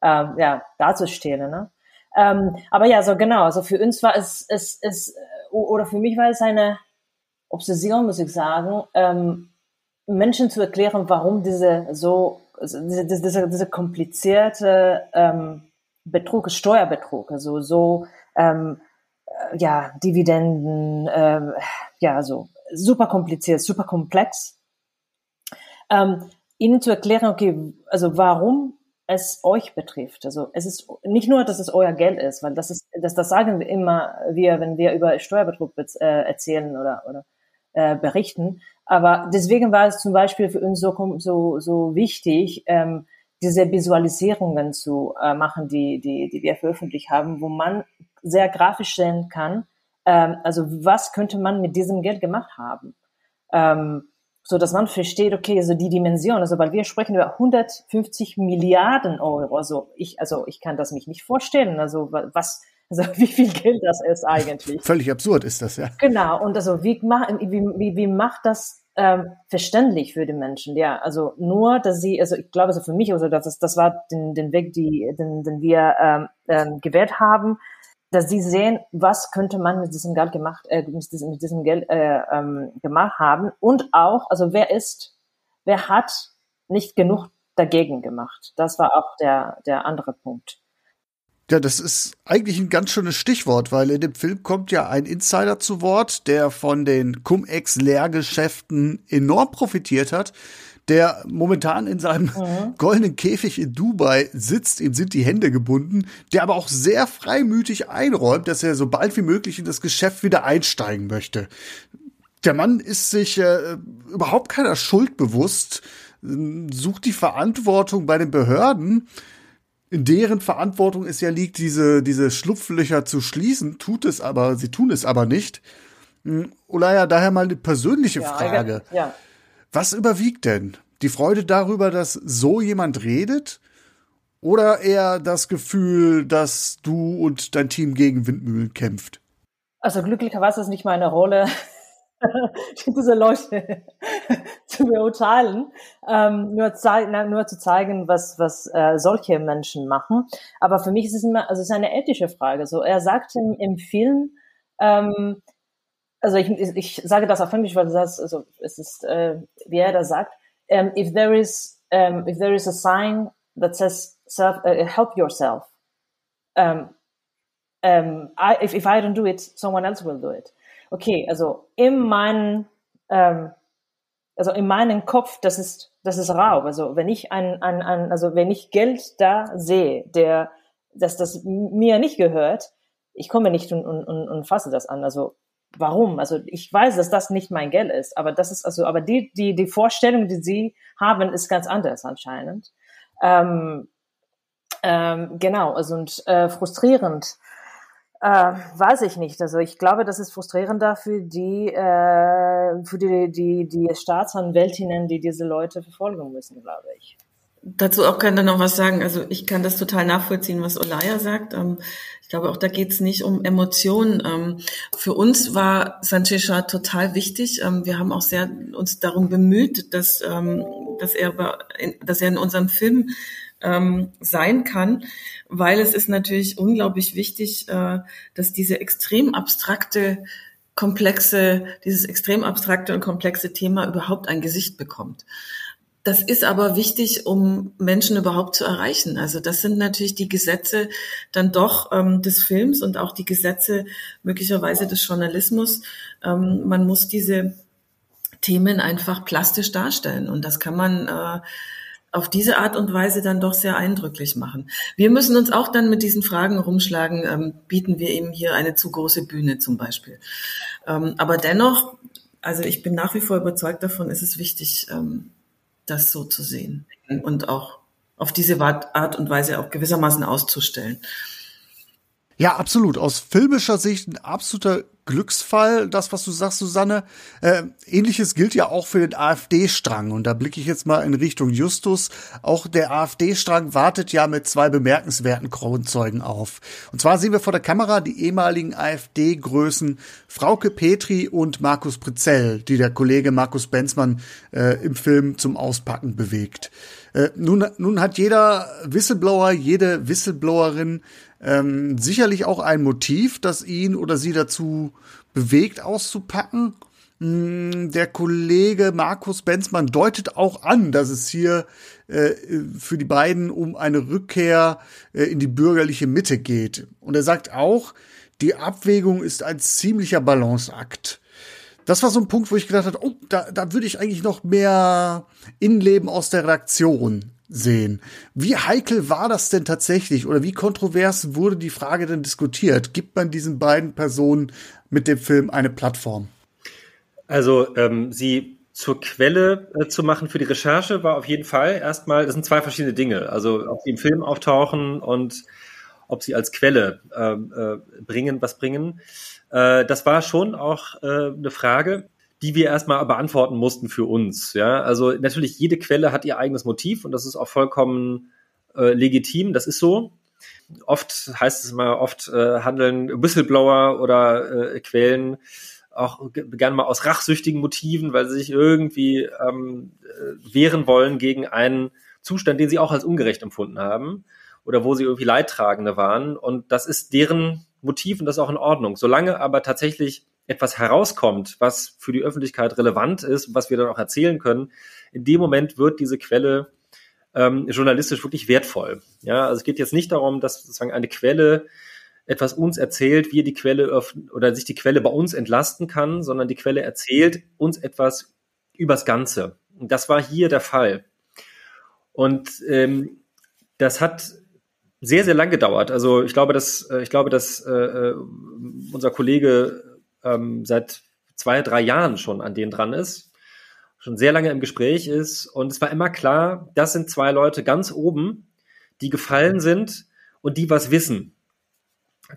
äh, ja darzustellen. Ne? Ähm, aber ja, so genau. Also für uns war es, es, es oder für mich war es eine Obsession, muss ich sagen, ähm, Menschen zu erklären, warum diese so also diese, diese, diese komplizierte ähm, Betrug, Steuerbetrug, also so ähm, äh, ja Dividenden, äh, ja so super kompliziert, super komplex. Ähm, ihnen zu erklären, okay, also warum es euch betrifft. Also es ist nicht nur, dass es euer Geld ist, weil das ist, das, das sagen wir immer wir, wenn wir über Steuerbetrug äh, erzählen oder, oder äh, berichten. Aber deswegen war es zum Beispiel für uns so, so, so wichtig, ähm, diese Visualisierungen zu äh, machen, die, die, die wir veröffentlicht haben, wo man sehr grafisch sehen kann, ähm, also was könnte man mit diesem Geld gemacht haben. Ähm, so dass man versteht, okay, also die Dimension, also weil wir sprechen über 150 Milliarden Euro, also ich, also ich kann das mich nicht vorstellen, also was, also wie viel Geld das ist eigentlich. Völlig absurd ist das, ja. Genau, und also wie, wie, wie, wie macht das ähm, verständlich für die Menschen? Ja, also nur, dass sie, also ich glaube, also für mich, also das, das war den, den Weg, die, den, den wir ähm, ähm, gewählt haben, dass sie sehen, was könnte man mit diesem Geld gemacht, äh, mit diesem, mit diesem Geld äh, ähm, gemacht haben und auch, also wer ist, wer hat nicht genug dagegen gemacht? Das war auch der der andere Punkt. Ja, das ist eigentlich ein ganz schönes Stichwort, weil in dem Film kommt ja ein Insider zu Wort, der von den Cum-Ex-Lehrgeschäften enorm profitiert hat, der momentan in seinem mhm. goldenen Käfig in Dubai sitzt, ihm sind die Hände gebunden, der aber auch sehr freimütig einräumt, dass er so bald wie möglich in das Geschäft wieder einsteigen möchte. Der Mann ist sich äh, überhaupt keiner Schuld bewusst, sucht die Verantwortung bei den Behörden, in deren Verantwortung es ja liegt, diese, diese Schlupflöcher zu schließen, tut es aber, sie tun es aber nicht. Hm, Olaya, daher mal eine persönliche ja, Frage. Ja. Was überwiegt denn? Die Freude darüber, dass so jemand redet? Oder eher das Gefühl, dass du und dein Team gegen Windmühlen kämpft? Also glücklicherweise ist nicht meine Rolle, diese Leute zu beurteilen, ähm, nur, na, nur zu zeigen, was, was äh, solche Menschen machen. Aber für mich ist es immer, also es ist eine ethische Frage. So, er sagt im, im Film, ähm, also ich, ich sage das auf Englisch, weil das, also es ist, äh, wie er das sagt, um, if there is, um, if there is a sign that says self, uh, help yourself, um, um, I, if, if I don't do it, someone else will do it okay, also in meinen, ähm, also in meinem Kopf, das ist, das ist Raub. Also wenn ich ein, ein, ein, also wenn ich Geld da sehe, der, dass das mir nicht gehört, ich komme nicht und, und, und, und fasse das an. Also warum? Also ich weiß, dass das nicht mein Geld ist, aber das ist also, aber die, die, die Vorstellung, die sie haben, ist ganz anders anscheinend. Ähm, ähm, genau, also und äh, frustrierend äh, weiß ich nicht. Also ich glaube, das ist frustrierender für die, äh, für die, die, die Staatsanwältinnen, die diese Leute verfolgen müssen, glaube ich. Dazu auch kann dann noch was sagen. Also ich kann das total nachvollziehen, was Olaya sagt. Ähm, ich glaube, auch da geht es nicht um Emotionen. Ähm, für uns war Sanchesha total wichtig. Ähm, wir haben auch sehr uns darum bemüht, dass, dass, er, dass er in unserem Film sein kann weil es ist natürlich unglaublich wichtig, äh, dass diese extrem abstrakte, komplexe, dieses extrem abstrakte und komplexe Thema überhaupt ein Gesicht bekommt. Das ist aber wichtig, um Menschen überhaupt zu erreichen. Also das sind natürlich die Gesetze dann doch ähm, des Films und auch die Gesetze möglicherweise des Journalismus. Ähm, man muss diese Themen einfach plastisch darstellen und das kann man äh, auf diese Art und Weise dann doch sehr eindrücklich machen. Wir müssen uns auch dann mit diesen Fragen rumschlagen, ähm, bieten wir eben hier eine zu große Bühne zum Beispiel. Ähm, aber dennoch, also ich bin nach wie vor überzeugt davon, ist es wichtig, ähm, das so zu sehen und auch auf diese Art und Weise auch gewissermaßen auszustellen. Ja, absolut. Aus filmischer Sicht ein absoluter Glücksfall, das, was du sagst, Susanne. Äh, Ähnliches gilt ja auch für den AfD-Strang. Und da blicke ich jetzt mal in Richtung Justus. Auch der AfD-Strang wartet ja mit zwei bemerkenswerten Kronzeugen auf. Und zwar sehen wir vor der Kamera die ehemaligen AfD-Größen Frauke Petri und Markus Pritzell, die der Kollege Markus Benzmann äh, im Film zum Auspacken bewegt. Äh, nun, nun hat jeder Whistleblower, jede Whistleblowerin ähm, sicherlich auch ein Motiv, das ihn oder sie dazu bewegt, auszupacken. Mm, der Kollege Markus Benzmann deutet auch an, dass es hier äh, für die beiden um eine Rückkehr äh, in die bürgerliche Mitte geht. Und er sagt auch, die Abwägung ist ein ziemlicher Balanceakt. Das war so ein Punkt, wo ich gedacht habe, oh, da, da würde ich eigentlich noch mehr Innenleben aus der Redaktion sehen. Wie heikel war das denn tatsächlich oder wie kontrovers wurde die Frage denn diskutiert? Gibt man diesen beiden Personen mit dem Film eine Plattform? Also ähm, sie zur Quelle äh, zu machen für die Recherche war auf jeden Fall erstmal, das sind zwei verschiedene Dinge. Also ob sie im Film auftauchen und ob sie als Quelle äh, äh, bringen, was bringen. Äh, das war schon auch äh, eine Frage die wir erstmal beantworten mussten für uns. Ja, also natürlich jede Quelle hat ihr eigenes Motiv und das ist auch vollkommen äh, legitim. Das ist so. Oft heißt es immer, oft äh, handeln Whistleblower oder äh, Quellen auch gerne mal aus rachsüchtigen Motiven, weil sie sich irgendwie ähm, äh, wehren wollen gegen einen Zustand, den sie auch als ungerecht empfunden haben oder wo sie irgendwie Leidtragende waren. Und das ist deren Motiv und das ist auch in Ordnung. Solange aber tatsächlich etwas herauskommt, was für die Öffentlichkeit relevant ist, was wir dann auch erzählen können, in dem Moment wird diese Quelle ähm, journalistisch wirklich wertvoll. Ja, also es geht jetzt nicht darum, dass sozusagen eine Quelle etwas uns erzählt, wir die Quelle öffnen oder sich die Quelle bei uns entlasten kann, sondern die Quelle erzählt uns etwas übers Ganze. Und das war hier der Fall. Und ähm, das hat sehr, sehr lang gedauert. Also ich glaube, dass, äh, ich glaube, dass äh, äh unser Kollege ähm, seit zwei, drei Jahren schon an denen dran ist, schon sehr lange im Gespräch ist. Und es war immer klar, das sind zwei Leute ganz oben, die gefallen sind und die was wissen.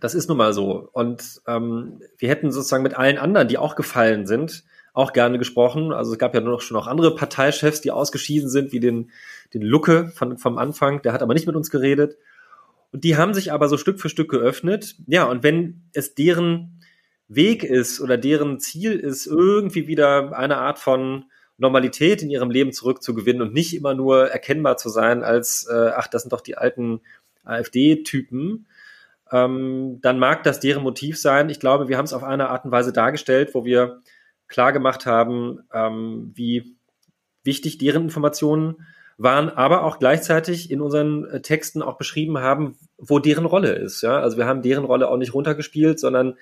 Das ist nun mal so. Und ähm, wir hätten sozusagen mit allen anderen, die auch gefallen sind, auch gerne gesprochen. Also es gab ja nur noch schon auch andere Parteichefs, die ausgeschieden sind, wie den, den Lucke von, vom Anfang. Der hat aber nicht mit uns geredet. Und die haben sich aber so Stück für Stück geöffnet. Ja, und wenn es deren Weg ist oder deren Ziel ist, irgendwie wieder eine Art von Normalität in ihrem Leben zurückzugewinnen und nicht immer nur erkennbar zu sein als, äh, ach, das sind doch die alten AfD-Typen, ähm, dann mag das deren Motiv sein. Ich glaube, wir haben es auf eine Art und Weise dargestellt, wo wir klar gemacht haben, ähm, wie wichtig deren Informationen waren, aber auch gleichzeitig in unseren äh, Texten auch beschrieben haben, wo deren Rolle ist. Ja? Also wir haben deren Rolle auch nicht runtergespielt, sondern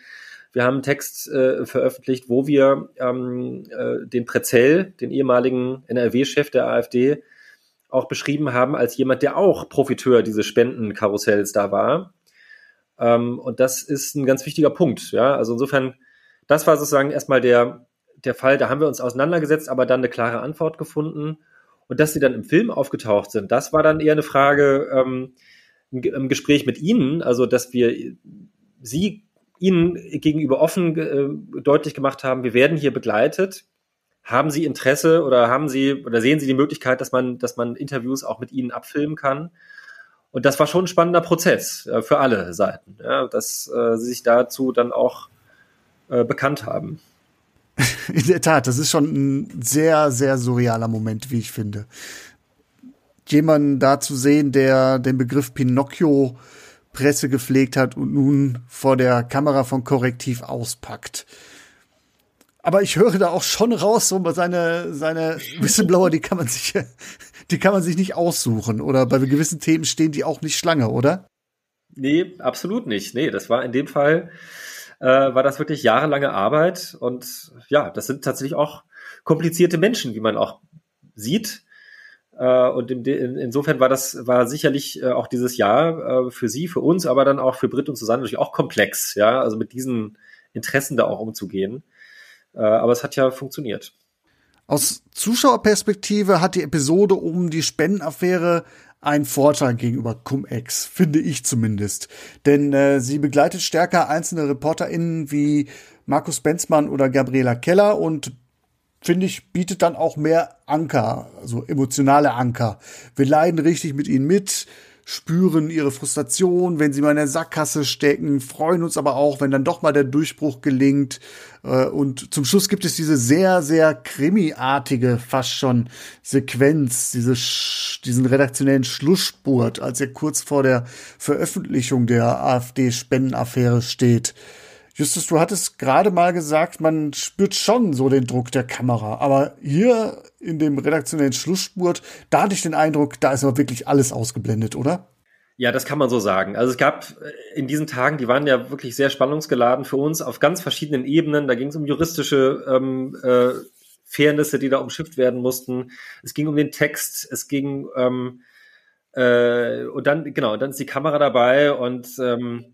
wir haben einen Text äh, veröffentlicht, wo wir ähm, äh, den Prezell, den ehemaligen NRW-Chef der AfD, auch beschrieben haben als jemand, der auch Profiteur dieses Spendenkarussells da war. Ähm, und das ist ein ganz wichtiger Punkt. Ja, also insofern, das war sozusagen erstmal der, der Fall, da haben wir uns auseinandergesetzt, aber dann eine klare Antwort gefunden. Und dass sie dann im Film aufgetaucht sind, das war dann eher eine Frage ähm, im Gespräch mit Ihnen, also dass wir Sie Ihnen gegenüber offen äh, deutlich gemacht haben, wir werden hier begleitet. Haben Sie Interesse oder haben Sie oder sehen Sie die Möglichkeit, dass man, dass man Interviews auch mit Ihnen abfilmen kann? Und das war schon ein spannender Prozess äh, für alle Seiten, ja, dass äh, sie sich dazu dann auch äh, bekannt haben. In der Tat, das ist schon ein sehr, sehr surrealer Moment, wie ich finde. Jemanden da zu sehen, der den Begriff Pinocchio Presse gepflegt hat und nun vor der Kamera von Korrektiv auspackt. Aber ich höre da auch schon raus, so seine, seine Whistleblower, die kann man sich, die kann man sich nicht aussuchen. Oder bei gewissen Themen stehen die auch nicht Schlange, oder? Nee, absolut nicht. Nee, das war in dem Fall äh, war das wirklich jahrelange Arbeit und ja, das sind tatsächlich auch komplizierte Menschen, wie man auch sieht. Äh, und in, in, insofern war das war sicherlich äh, auch dieses Jahr äh, für Sie, für uns, aber dann auch für Brit und Susanne natürlich auch komplex, ja, also mit diesen Interessen da auch umzugehen. Aber es hat ja funktioniert. Aus Zuschauerperspektive hat die Episode um die Spendenaffäre ein Vorteil gegenüber Cum-Ex, finde ich zumindest. Denn äh, sie begleitet stärker einzelne ReporterInnen wie Markus Benzmann oder Gabriela Keller und finde ich, bietet dann auch mehr Anker, also emotionale Anker. Wir leiden richtig mit ihnen mit, spüren ihre Frustration, wenn sie mal in der Sackgasse stecken, freuen uns aber auch, wenn dann doch mal der Durchbruch gelingt. Äh, und zum Schluss gibt es diese sehr, sehr krimiartige, fast schon Sequenz, diese, diesen redaktionellen Schlussspurt, als er kurz vor der Veröffentlichung der AfD-Spendenaffäre steht. Justus, du hattest gerade mal gesagt, man spürt schon so den Druck der Kamera. Aber hier in dem redaktionellen Schlussspurt, da hatte ich den Eindruck, da ist aber wirklich alles ausgeblendet, oder? Ja, das kann man so sagen. Also es gab äh, in diesen Tagen, die waren ja wirklich sehr spannungsgeladen für uns auf ganz verschiedenen Ebenen. Da ging es um juristische ähm, äh, Fairnisse, die da umschifft werden mussten. Es ging um den Text, es ging ähm, äh, und dann genau, dann ist die Kamera dabei und ähm, äh,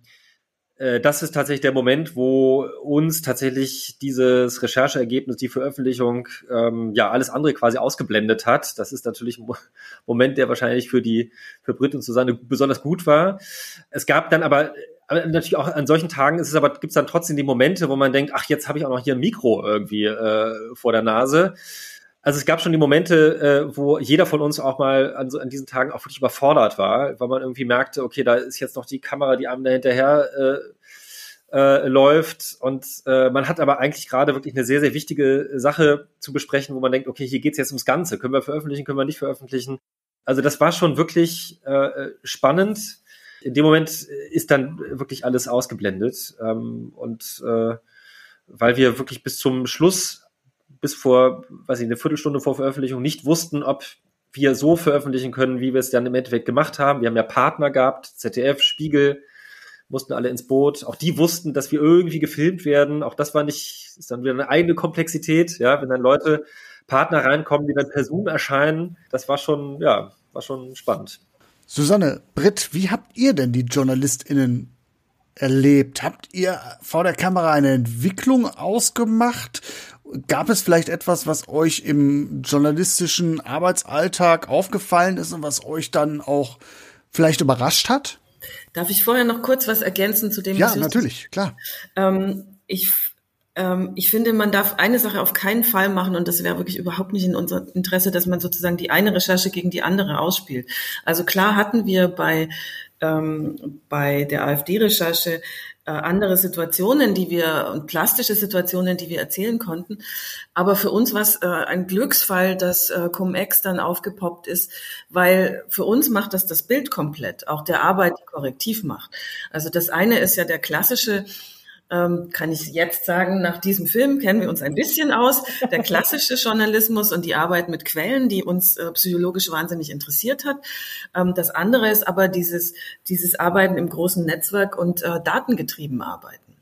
das ist tatsächlich der Moment, wo uns tatsächlich dieses Rechercheergebnis, die Veröffentlichung, ähm, ja, alles andere quasi ausgeblendet hat. Das ist natürlich ein Moment, der wahrscheinlich für die, für Brit und Susanne besonders gut war. Es gab dann aber, aber natürlich auch an solchen Tagen ist es aber, gibt es dann trotzdem die Momente, wo man denkt, ach, jetzt habe ich auch noch hier ein Mikro irgendwie äh, vor der Nase. Also es gab schon die Momente, äh, wo jeder von uns auch mal an, so, an diesen Tagen auch wirklich überfordert war, weil man irgendwie merkte, okay, da ist jetzt noch die Kamera, die einem da hinterher äh, äh, läuft und äh, man hat aber eigentlich gerade wirklich eine sehr, sehr wichtige Sache zu besprechen, wo man denkt, okay, hier geht's jetzt ums Ganze. Können wir veröffentlichen, können wir nicht veröffentlichen? Also das war schon wirklich äh, spannend. In dem Moment ist dann wirklich alles ausgeblendet ähm, und äh, weil wir wirklich bis zum Schluss bis vor, weiß ich, eine Viertelstunde vor Veröffentlichung nicht wussten, ob wir so veröffentlichen können, wie wir es dann im Endeffekt gemacht haben. Wir haben ja Partner gehabt, ZDF, Spiegel, mussten alle ins Boot. Auch die wussten, dass wir irgendwie gefilmt werden. Auch das war nicht, ist dann wieder eine eigene Komplexität, ja, wenn dann Leute, Partner reinkommen, die dann per Zoom erscheinen. Das war schon, ja, war schon spannend. Susanne, Britt, wie habt ihr denn die JournalistInnen erlebt? Habt ihr vor der Kamera eine Entwicklung ausgemacht Gab es vielleicht etwas, was euch im journalistischen Arbeitsalltag aufgefallen ist und was euch dann auch vielleicht überrascht hat? Darf ich vorher noch kurz was ergänzen zu dem? Ja, natürlich, klar. Ähm, ich ähm, ich finde, man darf eine Sache auf keinen Fall machen und das wäre wirklich überhaupt nicht in unserem Interesse, dass man sozusagen die eine Recherche gegen die andere ausspielt. Also klar hatten wir bei ähm, bei der AfD-Recherche äh, andere Situationen, die wir und plastische Situationen, die wir erzählen konnten. Aber für uns war es äh, ein Glücksfall, dass äh, Cum-Ex dann aufgepoppt ist, weil für uns macht das das Bild komplett, auch der Arbeit, die korrektiv macht. Also das eine ist ja der klassische ähm, kann ich jetzt sagen, nach diesem Film kennen wir uns ein bisschen aus. Der klassische Journalismus und die Arbeit mit Quellen, die uns äh, psychologisch wahnsinnig interessiert hat. Ähm, das andere ist aber dieses, dieses Arbeiten im großen Netzwerk und äh, datengetrieben arbeiten.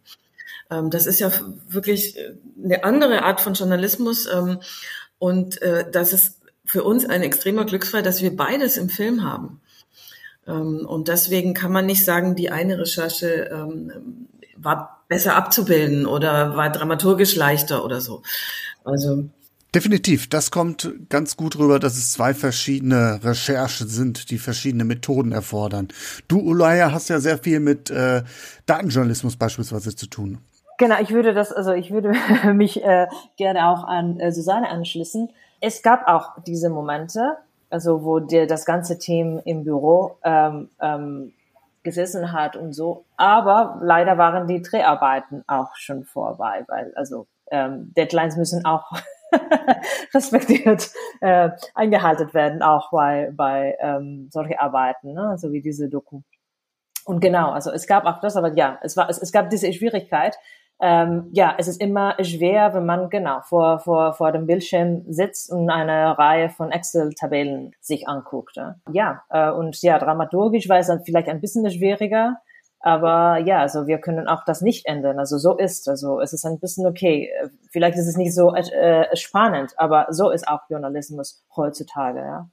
Ähm, das ist ja wirklich äh, eine andere Art von Journalismus. Ähm, und äh, das ist für uns ein extremer Glücksfall, dass wir beides im Film haben. Ähm, und deswegen kann man nicht sagen, die eine Recherche war besser abzubilden oder war dramaturgisch leichter oder so. Also Definitiv, das kommt ganz gut rüber, dass es zwei verschiedene Recherchen sind, die verschiedene Methoden erfordern. Du, Ulaya, hast ja sehr viel mit äh, Datenjournalismus beispielsweise zu tun. Genau, ich würde das, also ich würde mich äh, gerne auch an äh, Susanne anschließen. Es gab auch diese Momente, also wo dir das ganze Team im Büro ähm, ähm, gesessen hat und so. Aber leider waren die Dreharbeiten auch schon vorbei, weil also ähm, Deadlines müssen auch respektiert äh, eingehalten werden, auch bei bei ähm, solche Arbeiten, ne? so wie diese Doku. Und genau, also es gab auch das, aber ja, es war es, es gab diese Schwierigkeit, ähm, ja, es ist immer schwer, wenn man genau vor, vor, vor dem Bildschirm sitzt und eine Reihe von Excel-Tabellen sich anguckt. Ja, äh, und ja, dramaturgisch war es dann vielleicht ein bisschen schwieriger, aber ja, also wir können auch das nicht ändern. Also so ist, also es ist ein bisschen okay. Vielleicht ist es nicht so äh, spannend, aber so ist auch Journalismus heutzutage, ja.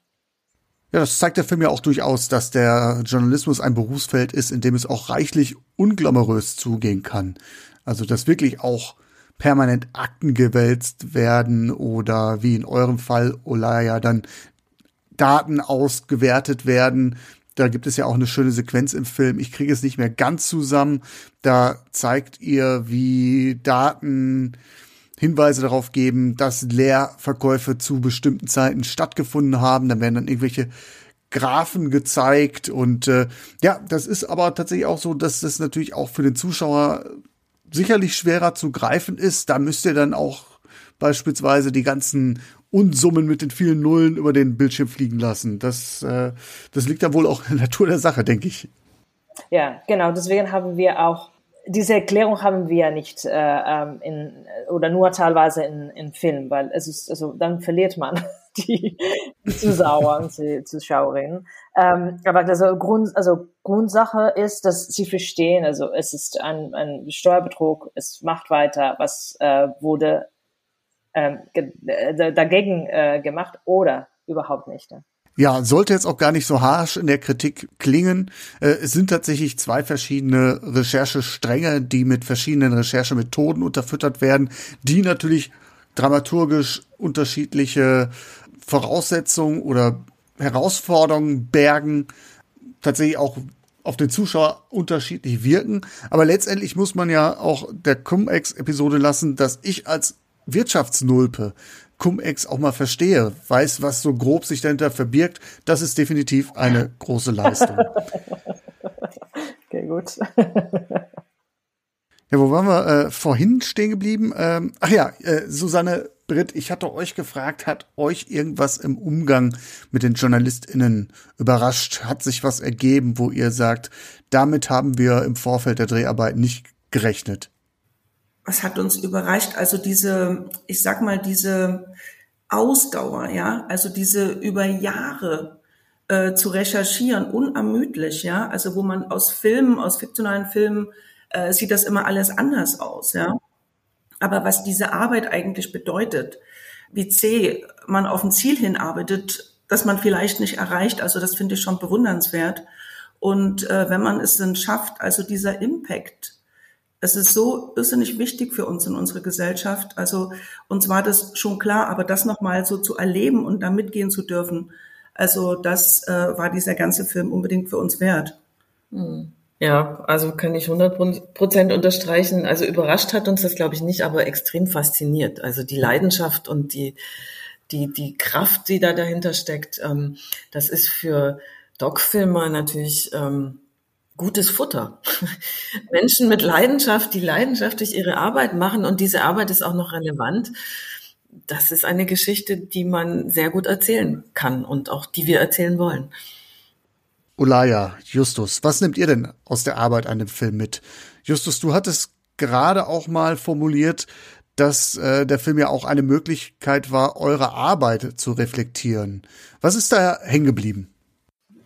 Ja, das zeigt der Film ja auch durchaus, dass der Journalismus ein Berufsfeld ist, in dem es auch reichlich unglamourös zugehen kann. Also, dass wirklich auch permanent Akten gewälzt werden oder wie in eurem Fall, Olaya, dann Daten ausgewertet werden. Da gibt es ja auch eine schöne Sequenz im Film. Ich kriege es nicht mehr ganz zusammen. Da zeigt ihr, wie Daten Hinweise darauf geben, dass Leerverkäufe zu bestimmten Zeiten stattgefunden haben. Dann werden dann irgendwelche Graphen gezeigt und äh, ja, das ist aber tatsächlich auch so, dass das natürlich auch für den Zuschauer sicherlich schwerer zu greifen ist. Da müsst ihr dann auch beispielsweise die ganzen Unsummen mit den vielen Nullen über den Bildschirm fliegen lassen. Das, äh, das liegt dann wohl auch in der Natur der Sache, denke ich. Ja, genau. Deswegen haben wir auch diese Erklärung haben wir ja nicht äh, ähm, in oder nur teilweise in, in Film, weil es ist also dann verliert man die, die Zuschauer und die Zuschauerinnen. Ähm, aber also Grund also Grundsache ist, dass sie verstehen, also es ist ein, ein Steuerbetrug, es macht weiter, was äh, wurde ähm, dagegen äh, gemacht oder überhaupt nicht. Ne? Ja, sollte jetzt auch gar nicht so harsh in der Kritik klingen. Äh, es sind tatsächlich zwei verschiedene Recherchestränge, die mit verschiedenen Recherchemethoden unterfüttert werden, die natürlich dramaturgisch unterschiedliche Voraussetzungen oder Herausforderungen bergen, tatsächlich auch auf den Zuschauer unterschiedlich wirken. Aber letztendlich muss man ja auch der Cum-Ex-Episode lassen, dass ich als Wirtschaftsnulpe Cum-Ex auch mal verstehe, weiß, was so grob sich dahinter verbirgt, das ist definitiv eine große Leistung. okay, gut. ja, wo waren wir äh, vorhin stehen geblieben? Ähm, ach ja, äh, Susanne Britt, ich hatte euch gefragt, hat euch irgendwas im Umgang mit den JournalistInnen überrascht? Hat sich was ergeben, wo ihr sagt, damit haben wir im Vorfeld der Dreharbeit nicht gerechnet? was hat uns überreicht? Also diese, ich sag mal, diese Ausdauer, ja, also diese über Jahre äh, zu recherchieren, unermüdlich, ja, also wo man aus Filmen, aus fiktionalen Filmen äh, sieht das immer alles anders aus, ja. Aber was diese Arbeit eigentlich bedeutet, wie zäh man auf ein Ziel hinarbeitet, das man vielleicht nicht erreicht, also das finde ich schon bewundernswert. Und äh, wenn man es dann schafft, also dieser Impact, es ist so irrsinnig wichtig für uns in unserer Gesellschaft. Also uns war das schon klar, aber das nochmal so zu erleben und da mitgehen zu dürfen, also das äh, war dieser ganze Film unbedingt für uns wert. Hm. Ja, also kann ich 100 Prozent unterstreichen. Also überrascht hat uns das, glaube ich, nicht, aber extrem fasziniert. Also die Leidenschaft und die, die, die Kraft, die da dahinter steckt, ähm, das ist für Doc-Filmer natürlich ähm, gutes Futter. Menschen mit Leidenschaft, die leidenschaftlich ihre Arbeit machen und diese Arbeit ist auch noch relevant. Das ist eine Geschichte, die man sehr gut erzählen kann und auch die wir erzählen wollen. Ulaya, Justus, was nehmt ihr denn aus der Arbeit an dem Film mit? Justus, du hattest gerade auch mal formuliert, dass äh, der Film ja auch eine Möglichkeit war, eure Arbeit zu reflektieren. Was ist da hängen geblieben?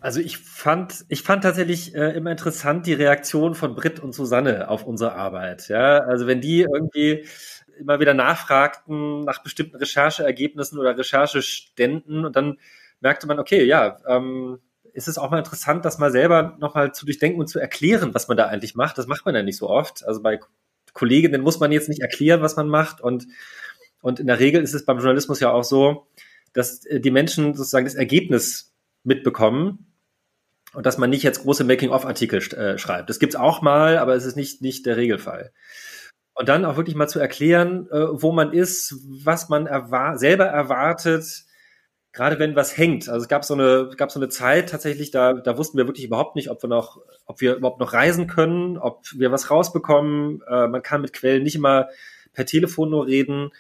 Also ich fand, ich fand tatsächlich äh, immer interessant die Reaktion von Britt und Susanne auf unsere Arbeit. Ja, also wenn die irgendwie immer wieder nachfragten nach bestimmten Rechercheergebnissen oder Rechercheständen und dann merkte man, okay, ja, ähm, ist es auch mal interessant, das mal selber nochmal zu durchdenken und zu erklären, was man da eigentlich macht. Das macht man ja nicht so oft. Also bei Kolleginnen muss man jetzt nicht erklären, was man macht und und in der Regel ist es beim Journalismus ja auch so, dass äh, die Menschen sozusagen das Ergebnis mitbekommen und dass man nicht jetzt große Making-of-Artikel äh, schreibt. Das gibt's auch mal, aber es ist nicht, nicht der Regelfall. Und dann auch wirklich mal zu erklären, äh, wo man ist, was man erwar selber erwartet, gerade wenn was hängt. Also es gab so eine, gab so eine Zeit tatsächlich, da, da wussten wir wirklich überhaupt nicht, ob wir noch, ob wir überhaupt noch reisen können, ob wir was rausbekommen. Äh, man kann mit Quellen nicht immer per Telefon nur reden.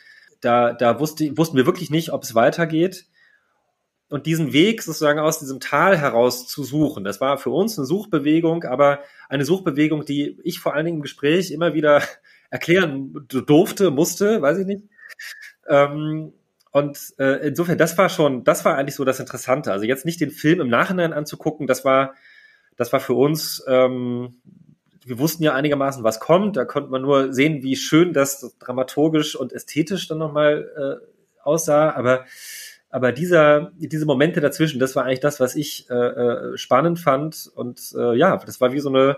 Da, da wusste, wussten wir wirklich nicht, ob es weitergeht und diesen Weg sozusagen aus diesem Tal heraus zu suchen. Das war für uns eine Suchbewegung, aber eine Suchbewegung, die ich vor allen Dingen im Gespräch immer wieder erklären durfte, musste, weiß ich nicht. Ähm, und äh, insofern, das war schon, das war eigentlich so das Interessante. Also jetzt nicht den Film im Nachhinein anzugucken, das war, das war für uns, ähm, wir wussten ja einigermaßen, was kommt. Da konnte man nur sehen, wie schön das dramaturgisch und ästhetisch dann nochmal äh, aussah. Aber aber dieser, diese Momente dazwischen, das war eigentlich das, was ich äh, äh, spannend fand. Und äh, ja, das war wie so eine,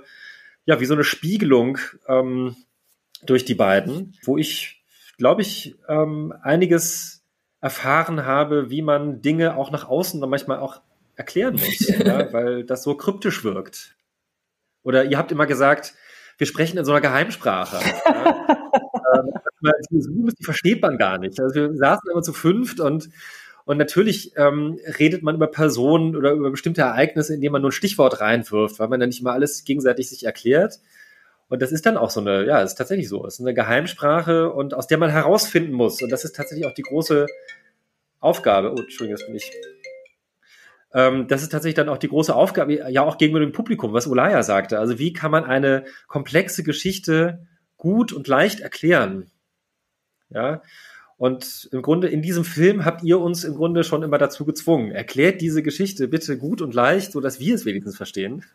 ja, wie so eine Spiegelung ähm, durch die beiden, wo ich, glaube ich, ähm, einiges erfahren habe, wie man Dinge auch nach außen dann manchmal auch erklären muss, ja, weil das so kryptisch wirkt. Oder ihr habt immer gesagt, wir sprechen in so einer Geheimsprache. Ja. ähm, die versteht man gar nicht. Also wir saßen immer zu fünft und und natürlich ähm, redet man über Personen oder über bestimmte Ereignisse, indem man nur ein Stichwort reinwirft, weil man dann nicht mal alles gegenseitig sich erklärt. Und das ist dann auch so eine, ja, ist tatsächlich so. Es ist eine Geheimsprache und aus der man herausfinden muss. Und das ist tatsächlich auch die große Aufgabe. Oh, Entschuldigung, das bin ich. Ähm, das ist tatsächlich dann auch die große Aufgabe, ja auch gegenüber dem Publikum, was Olaya sagte. Also wie kann man eine komplexe Geschichte gut und leicht erklären? Ja, und im Grunde in diesem Film habt ihr uns im Grunde schon immer dazu gezwungen. Erklärt diese Geschichte bitte gut und leicht, so dass wir es wenigstens verstehen.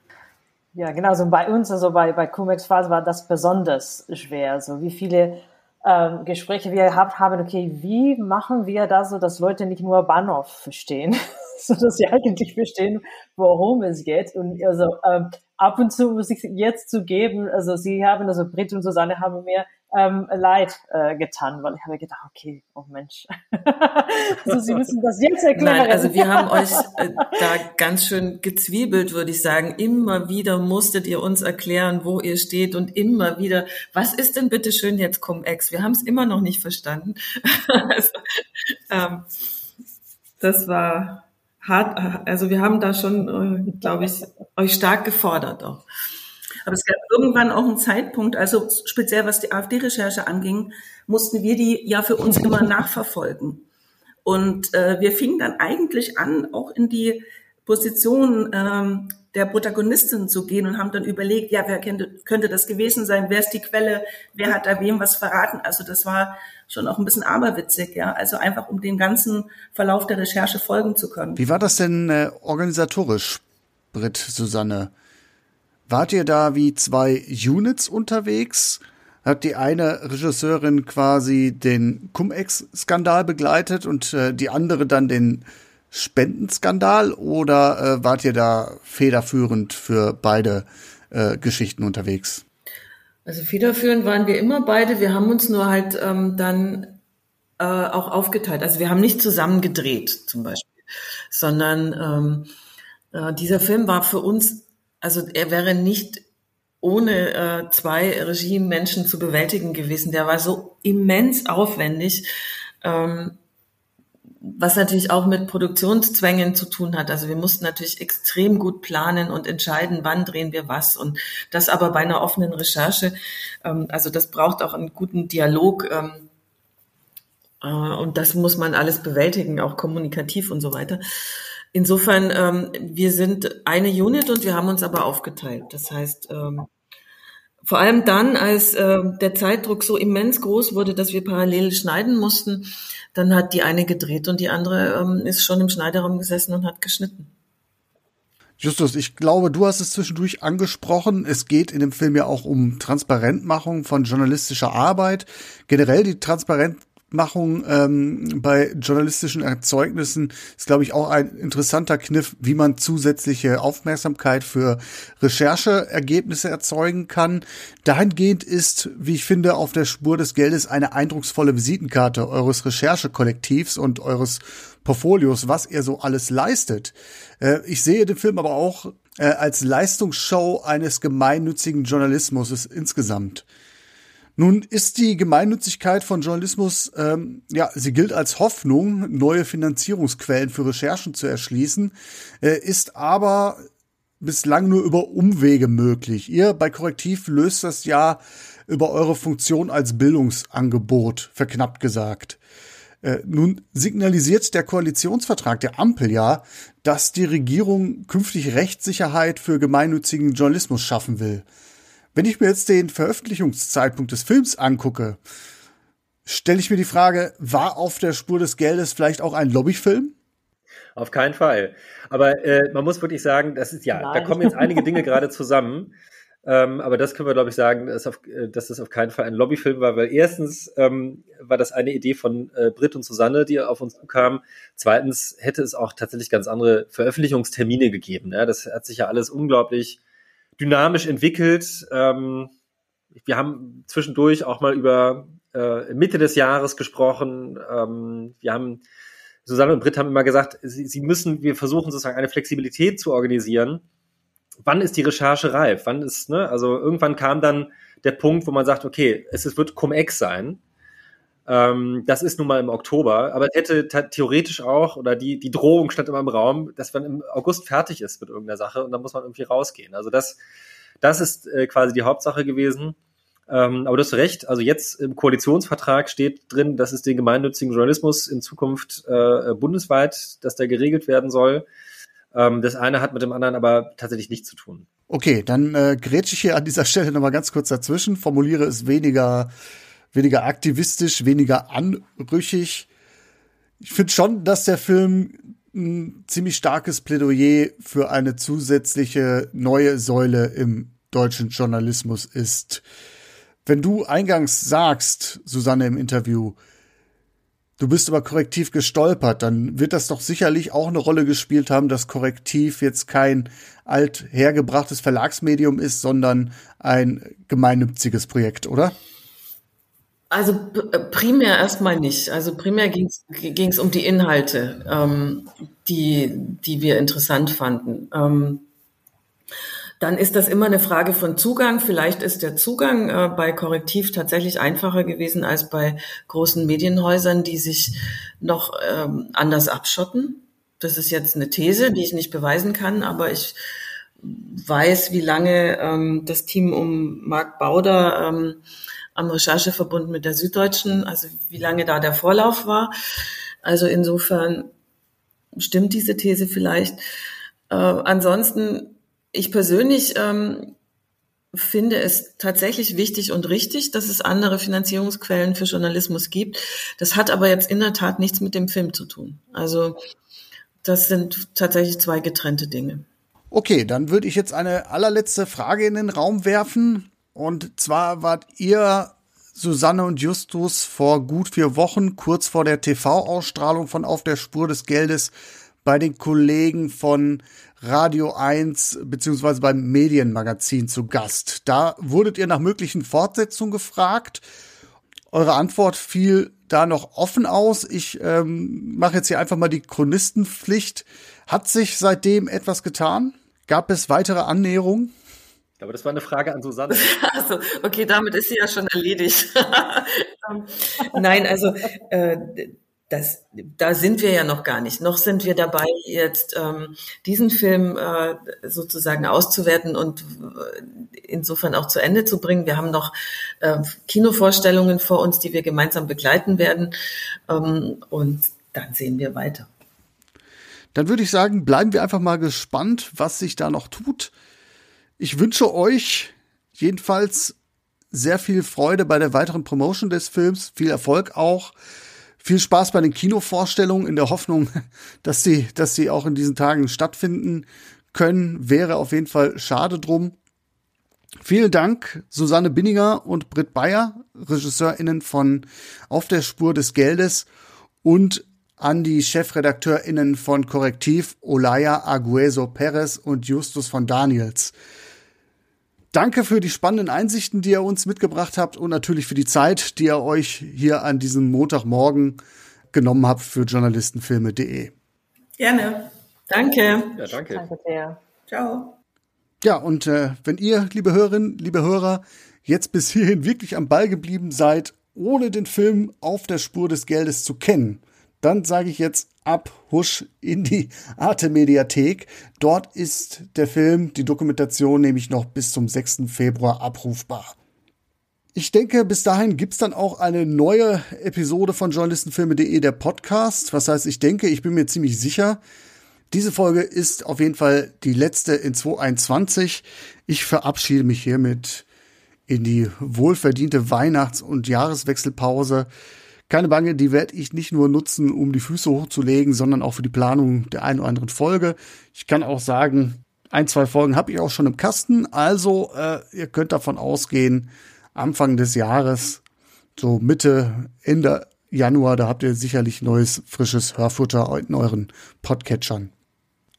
Ja, genau. So bei uns, also bei, bei Cumex Phase war das besonders schwer. So wie viele ähm, Gespräche wir gehabt haben, okay, wie machen wir das so, dass Leute nicht nur Bahnhof verstehen, so dass sie eigentlich verstehen, worum es geht. Und also ähm, ab und zu muss ich jetzt zugeben, also sie haben, also Brit und Susanne haben mir ähm, leid äh, getan, weil ich habe gedacht, okay, oh Mensch, also Sie müssen das jetzt erklären. Nein, also wir haben euch äh, da ganz schön gezwiebelt, würde ich sagen. Immer wieder musstet ihr uns erklären, wo ihr steht und immer wieder, was ist denn bitte schön jetzt Cum-Ex? Wir haben es immer noch nicht verstanden. also, ähm, das war hart, also wir haben da schon, äh, glaube ich, euch stark gefordert auch. Aber es gab irgendwann auch einen Zeitpunkt, also speziell was die AfD-Recherche anging, mussten wir die ja für uns immer nachverfolgen. Und äh, wir fingen dann eigentlich an, auch in die Position ähm, der Protagonistin zu gehen und haben dann überlegt, ja, wer könnte, könnte das gewesen sein? Wer ist die Quelle? Wer hat da wem was verraten? Also das war schon auch ein bisschen aberwitzig, ja. Also einfach, um den ganzen Verlauf der Recherche folgen zu können. Wie war das denn äh, organisatorisch, Britt, Susanne? Wart ihr da wie zwei Units unterwegs? Hat die eine Regisseurin quasi den Cum-Ex-Skandal begleitet und äh, die andere dann den Spendenskandal? Oder äh, wart ihr da federführend für beide äh, Geschichten unterwegs? Also federführend waren wir immer beide. Wir haben uns nur halt ähm, dann äh, auch aufgeteilt. Also wir haben nicht zusammen gedreht zum Beispiel, sondern ähm, äh, dieser Film war für uns also er wäre nicht ohne äh, zwei Regiemenschen zu bewältigen gewesen. Der war so immens aufwendig. Ähm, was natürlich auch mit Produktionszwängen zu tun hat. Also wir mussten natürlich extrem gut planen und entscheiden, wann drehen wir was. Und das aber bei einer offenen Recherche. Ähm, also das braucht auch einen guten Dialog. Ähm, äh, und das muss man alles bewältigen, auch kommunikativ und so weiter. Insofern, ähm, wir sind eine Unit und wir haben uns aber aufgeteilt. Das heißt, ähm, vor allem dann, als äh, der Zeitdruck so immens groß wurde, dass wir parallel schneiden mussten, dann hat die eine gedreht und die andere ähm, ist schon im Schneiderraum gesessen und hat geschnitten. Justus, ich glaube, du hast es zwischendurch angesprochen. Es geht in dem Film ja auch um Transparentmachung von journalistischer Arbeit. Generell die Transparent Machung ähm, bei journalistischen Erzeugnissen ist, glaube ich, auch ein interessanter Kniff, wie man zusätzliche Aufmerksamkeit für Rechercheergebnisse erzeugen kann. Dahingehend ist, wie ich finde, auf der Spur des Geldes eine eindrucksvolle Visitenkarte eures Recherchekollektivs und eures Portfolios, was ihr so alles leistet. Äh, ich sehe den Film aber auch äh, als Leistungsshow eines gemeinnützigen Journalismus insgesamt. Nun ist die Gemeinnützigkeit von Journalismus, ähm, ja, sie gilt als Hoffnung, neue Finanzierungsquellen für Recherchen zu erschließen, äh, ist aber bislang nur über Umwege möglich. Ihr bei Korrektiv löst das ja über eure Funktion als Bildungsangebot, verknappt gesagt. Äh, nun signalisiert der Koalitionsvertrag der Ampel ja, dass die Regierung künftig Rechtssicherheit für gemeinnützigen Journalismus schaffen will. Wenn ich mir jetzt den Veröffentlichungszeitpunkt des Films angucke, stelle ich mir die Frage, war auf der Spur des Geldes vielleicht auch ein Lobbyfilm? Auf keinen Fall. Aber äh, man muss wirklich sagen, das ist ja, Nein. da kommen jetzt einige Dinge gerade zusammen. Ähm, aber das können wir, glaube ich, sagen, dass, auf, äh, dass das auf keinen Fall ein Lobbyfilm war, weil erstens ähm, war das eine Idee von äh, Britt und Susanne, die auf uns zukam. Zweitens hätte es auch tatsächlich ganz andere Veröffentlichungstermine gegeben. Ja? Das hat sich ja alles unglaublich dynamisch entwickelt. Ähm, wir haben zwischendurch auch mal über äh, Mitte des Jahres gesprochen. Ähm, wir haben Susanne und Britt haben immer gesagt, sie, sie müssen, wir versuchen sozusagen eine Flexibilität zu organisieren. Wann ist die Recherche reif? Wann ist, ne? Also irgendwann kam dann der Punkt, wo man sagt, okay, es, es wird Cum-Ex sein. Ähm, das ist nun mal im Oktober, aber es hätte theoretisch auch, oder die, die Drohung stand immer im Raum, dass man im August fertig ist mit irgendeiner Sache und dann muss man irgendwie rausgehen. Also das, das ist äh, quasi die Hauptsache gewesen. Ähm, aber du hast recht, also jetzt im Koalitionsvertrag steht drin, dass es den gemeinnützigen Journalismus in Zukunft äh, bundesweit, dass der geregelt werden soll. Ähm, das eine hat mit dem anderen aber tatsächlich nichts zu tun. Okay, dann äh, grätsche ich hier an dieser Stelle nochmal ganz kurz dazwischen, formuliere es weniger weniger aktivistisch, weniger anrüchig. Ich finde schon, dass der Film ein ziemlich starkes Plädoyer für eine zusätzliche neue Säule im deutschen Journalismus ist. Wenn du eingangs sagst, Susanne im Interview, du bist über Korrektiv gestolpert, dann wird das doch sicherlich auch eine Rolle gespielt haben, dass Korrektiv jetzt kein althergebrachtes Verlagsmedium ist, sondern ein gemeinnütziges Projekt, oder? Also äh, primär erstmal nicht. Also primär ging es um die Inhalte, ähm, die, die wir interessant fanden. Ähm, dann ist das immer eine Frage von Zugang. Vielleicht ist der Zugang äh, bei Korrektiv tatsächlich einfacher gewesen als bei großen Medienhäusern, die sich noch ähm, anders abschotten. Das ist jetzt eine These, die ich nicht beweisen kann, aber ich weiß, wie lange ähm, das Team um Marc Bauder ähm, am Rechercheverbund mit der Süddeutschen, also wie lange da der Vorlauf war. Also insofern stimmt diese These vielleicht. Äh, ansonsten, ich persönlich ähm, finde es tatsächlich wichtig und richtig, dass es andere Finanzierungsquellen für Journalismus gibt. Das hat aber jetzt in der Tat nichts mit dem Film zu tun. Also das sind tatsächlich zwei getrennte Dinge. Okay, dann würde ich jetzt eine allerletzte Frage in den Raum werfen. Und zwar wart ihr, Susanne und Justus, vor gut vier Wochen, kurz vor der TV-Ausstrahlung von Auf der Spur des Geldes, bei den Kollegen von Radio 1 beziehungsweise beim Medienmagazin zu Gast. Da wurdet ihr nach möglichen Fortsetzungen gefragt. Eure Antwort fiel da noch offen aus. Ich ähm, mache jetzt hier einfach mal die Chronistenpflicht. Hat sich seitdem etwas getan? Gab es weitere Annäherungen? Aber das war eine Frage an Susanne. Also, okay, damit ist sie ja schon erledigt. Nein, also äh, das, da sind wir ja noch gar nicht. Noch sind wir dabei, jetzt ähm, diesen Film äh, sozusagen auszuwerten und äh, insofern auch zu Ende zu bringen. Wir haben noch äh, Kinovorstellungen vor uns, die wir gemeinsam begleiten werden. Ähm, und dann sehen wir weiter. Dann würde ich sagen, bleiben wir einfach mal gespannt, was sich da noch tut. Ich wünsche euch jedenfalls sehr viel Freude bei der weiteren Promotion des Films, viel Erfolg auch. Viel Spaß bei den Kinovorstellungen in der Hoffnung, dass sie, dass sie auch in diesen Tagen stattfinden können. Wäre auf jeden Fall schade drum. Vielen Dank, Susanne Binninger und Britt Bayer, RegisseurInnen von Auf der Spur des Geldes und an die ChefredakteurInnen von Korrektiv, Olaya Agueso Perez und Justus von Daniels. Danke für die spannenden Einsichten, die ihr uns mitgebracht habt und natürlich für die Zeit, die ihr euch hier an diesem Montagmorgen genommen habt für journalistenfilme.de. Gerne. Danke. Ja, danke. Danke sehr. Ciao. Ja, und äh, wenn ihr, liebe Hörerinnen, liebe Hörer, jetzt bis hierhin wirklich am Ball geblieben seid, ohne den Film auf der Spur des Geldes zu kennen, dann sage ich jetzt ab, husch in die Arte Mediathek. Dort ist der Film, die Dokumentation nämlich noch bis zum 6. Februar abrufbar. Ich denke, bis dahin gibt's dann auch eine neue Episode von Journalistenfilme.de, der Podcast. Was heißt, ich denke, ich bin mir ziemlich sicher. Diese Folge ist auf jeden Fall die letzte in 2021. Ich verabschiede mich hiermit in die wohlverdiente Weihnachts- und Jahreswechselpause. Keine Bange, die werde ich nicht nur nutzen, um die Füße hochzulegen, sondern auch für die Planung der einen oder anderen Folge. Ich kann auch sagen, ein, zwei Folgen habe ich auch schon im Kasten. Also äh, ihr könnt davon ausgehen, Anfang des Jahres, so Mitte, Ende Januar, da habt ihr sicherlich neues, frisches Hörfutter in euren Podcatchern.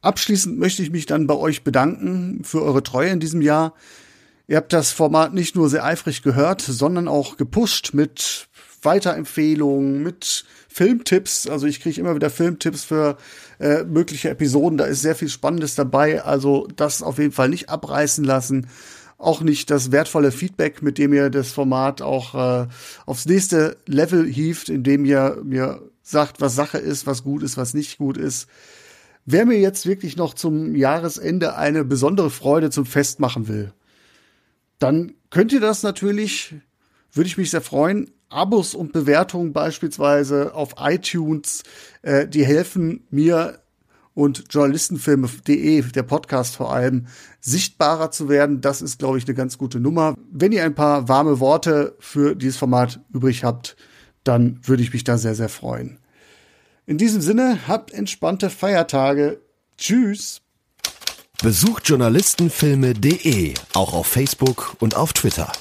Abschließend möchte ich mich dann bei euch bedanken für eure Treue in diesem Jahr. Ihr habt das Format nicht nur sehr eifrig gehört, sondern auch gepusht mit Weiterempfehlungen, mit Filmtipps. Also ich kriege immer wieder Filmtipps für äh, mögliche Episoden. Da ist sehr viel Spannendes dabei. Also das auf jeden Fall nicht abreißen lassen. Auch nicht das wertvolle Feedback, mit dem ihr das Format auch äh, aufs nächste Level hieft, indem ihr mir sagt, was Sache ist, was gut ist, was nicht gut ist. Wer mir jetzt wirklich noch zum Jahresende eine besondere Freude zum Fest machen will, dann könnt ihr das natürlich, würde ich mich sehr freuen, Abos und Bewertungen beispielsweise auf iTunes, äh, die helfen mir und Journalistenfilme.de, der Podcast vor allem, sichtbarer zu werden. Das ist, glaube ich, eine ganz gute Nummer. Wenn ihr ein paar warme Worte für dieses Format übrig habt, dann würde ich mich da sehr, sehr freuen. In diesem Sinne, habt entspannte Feiertage. Tschüss. Besucht journalistenfilme.de auch auf Facebook und auf Twitter.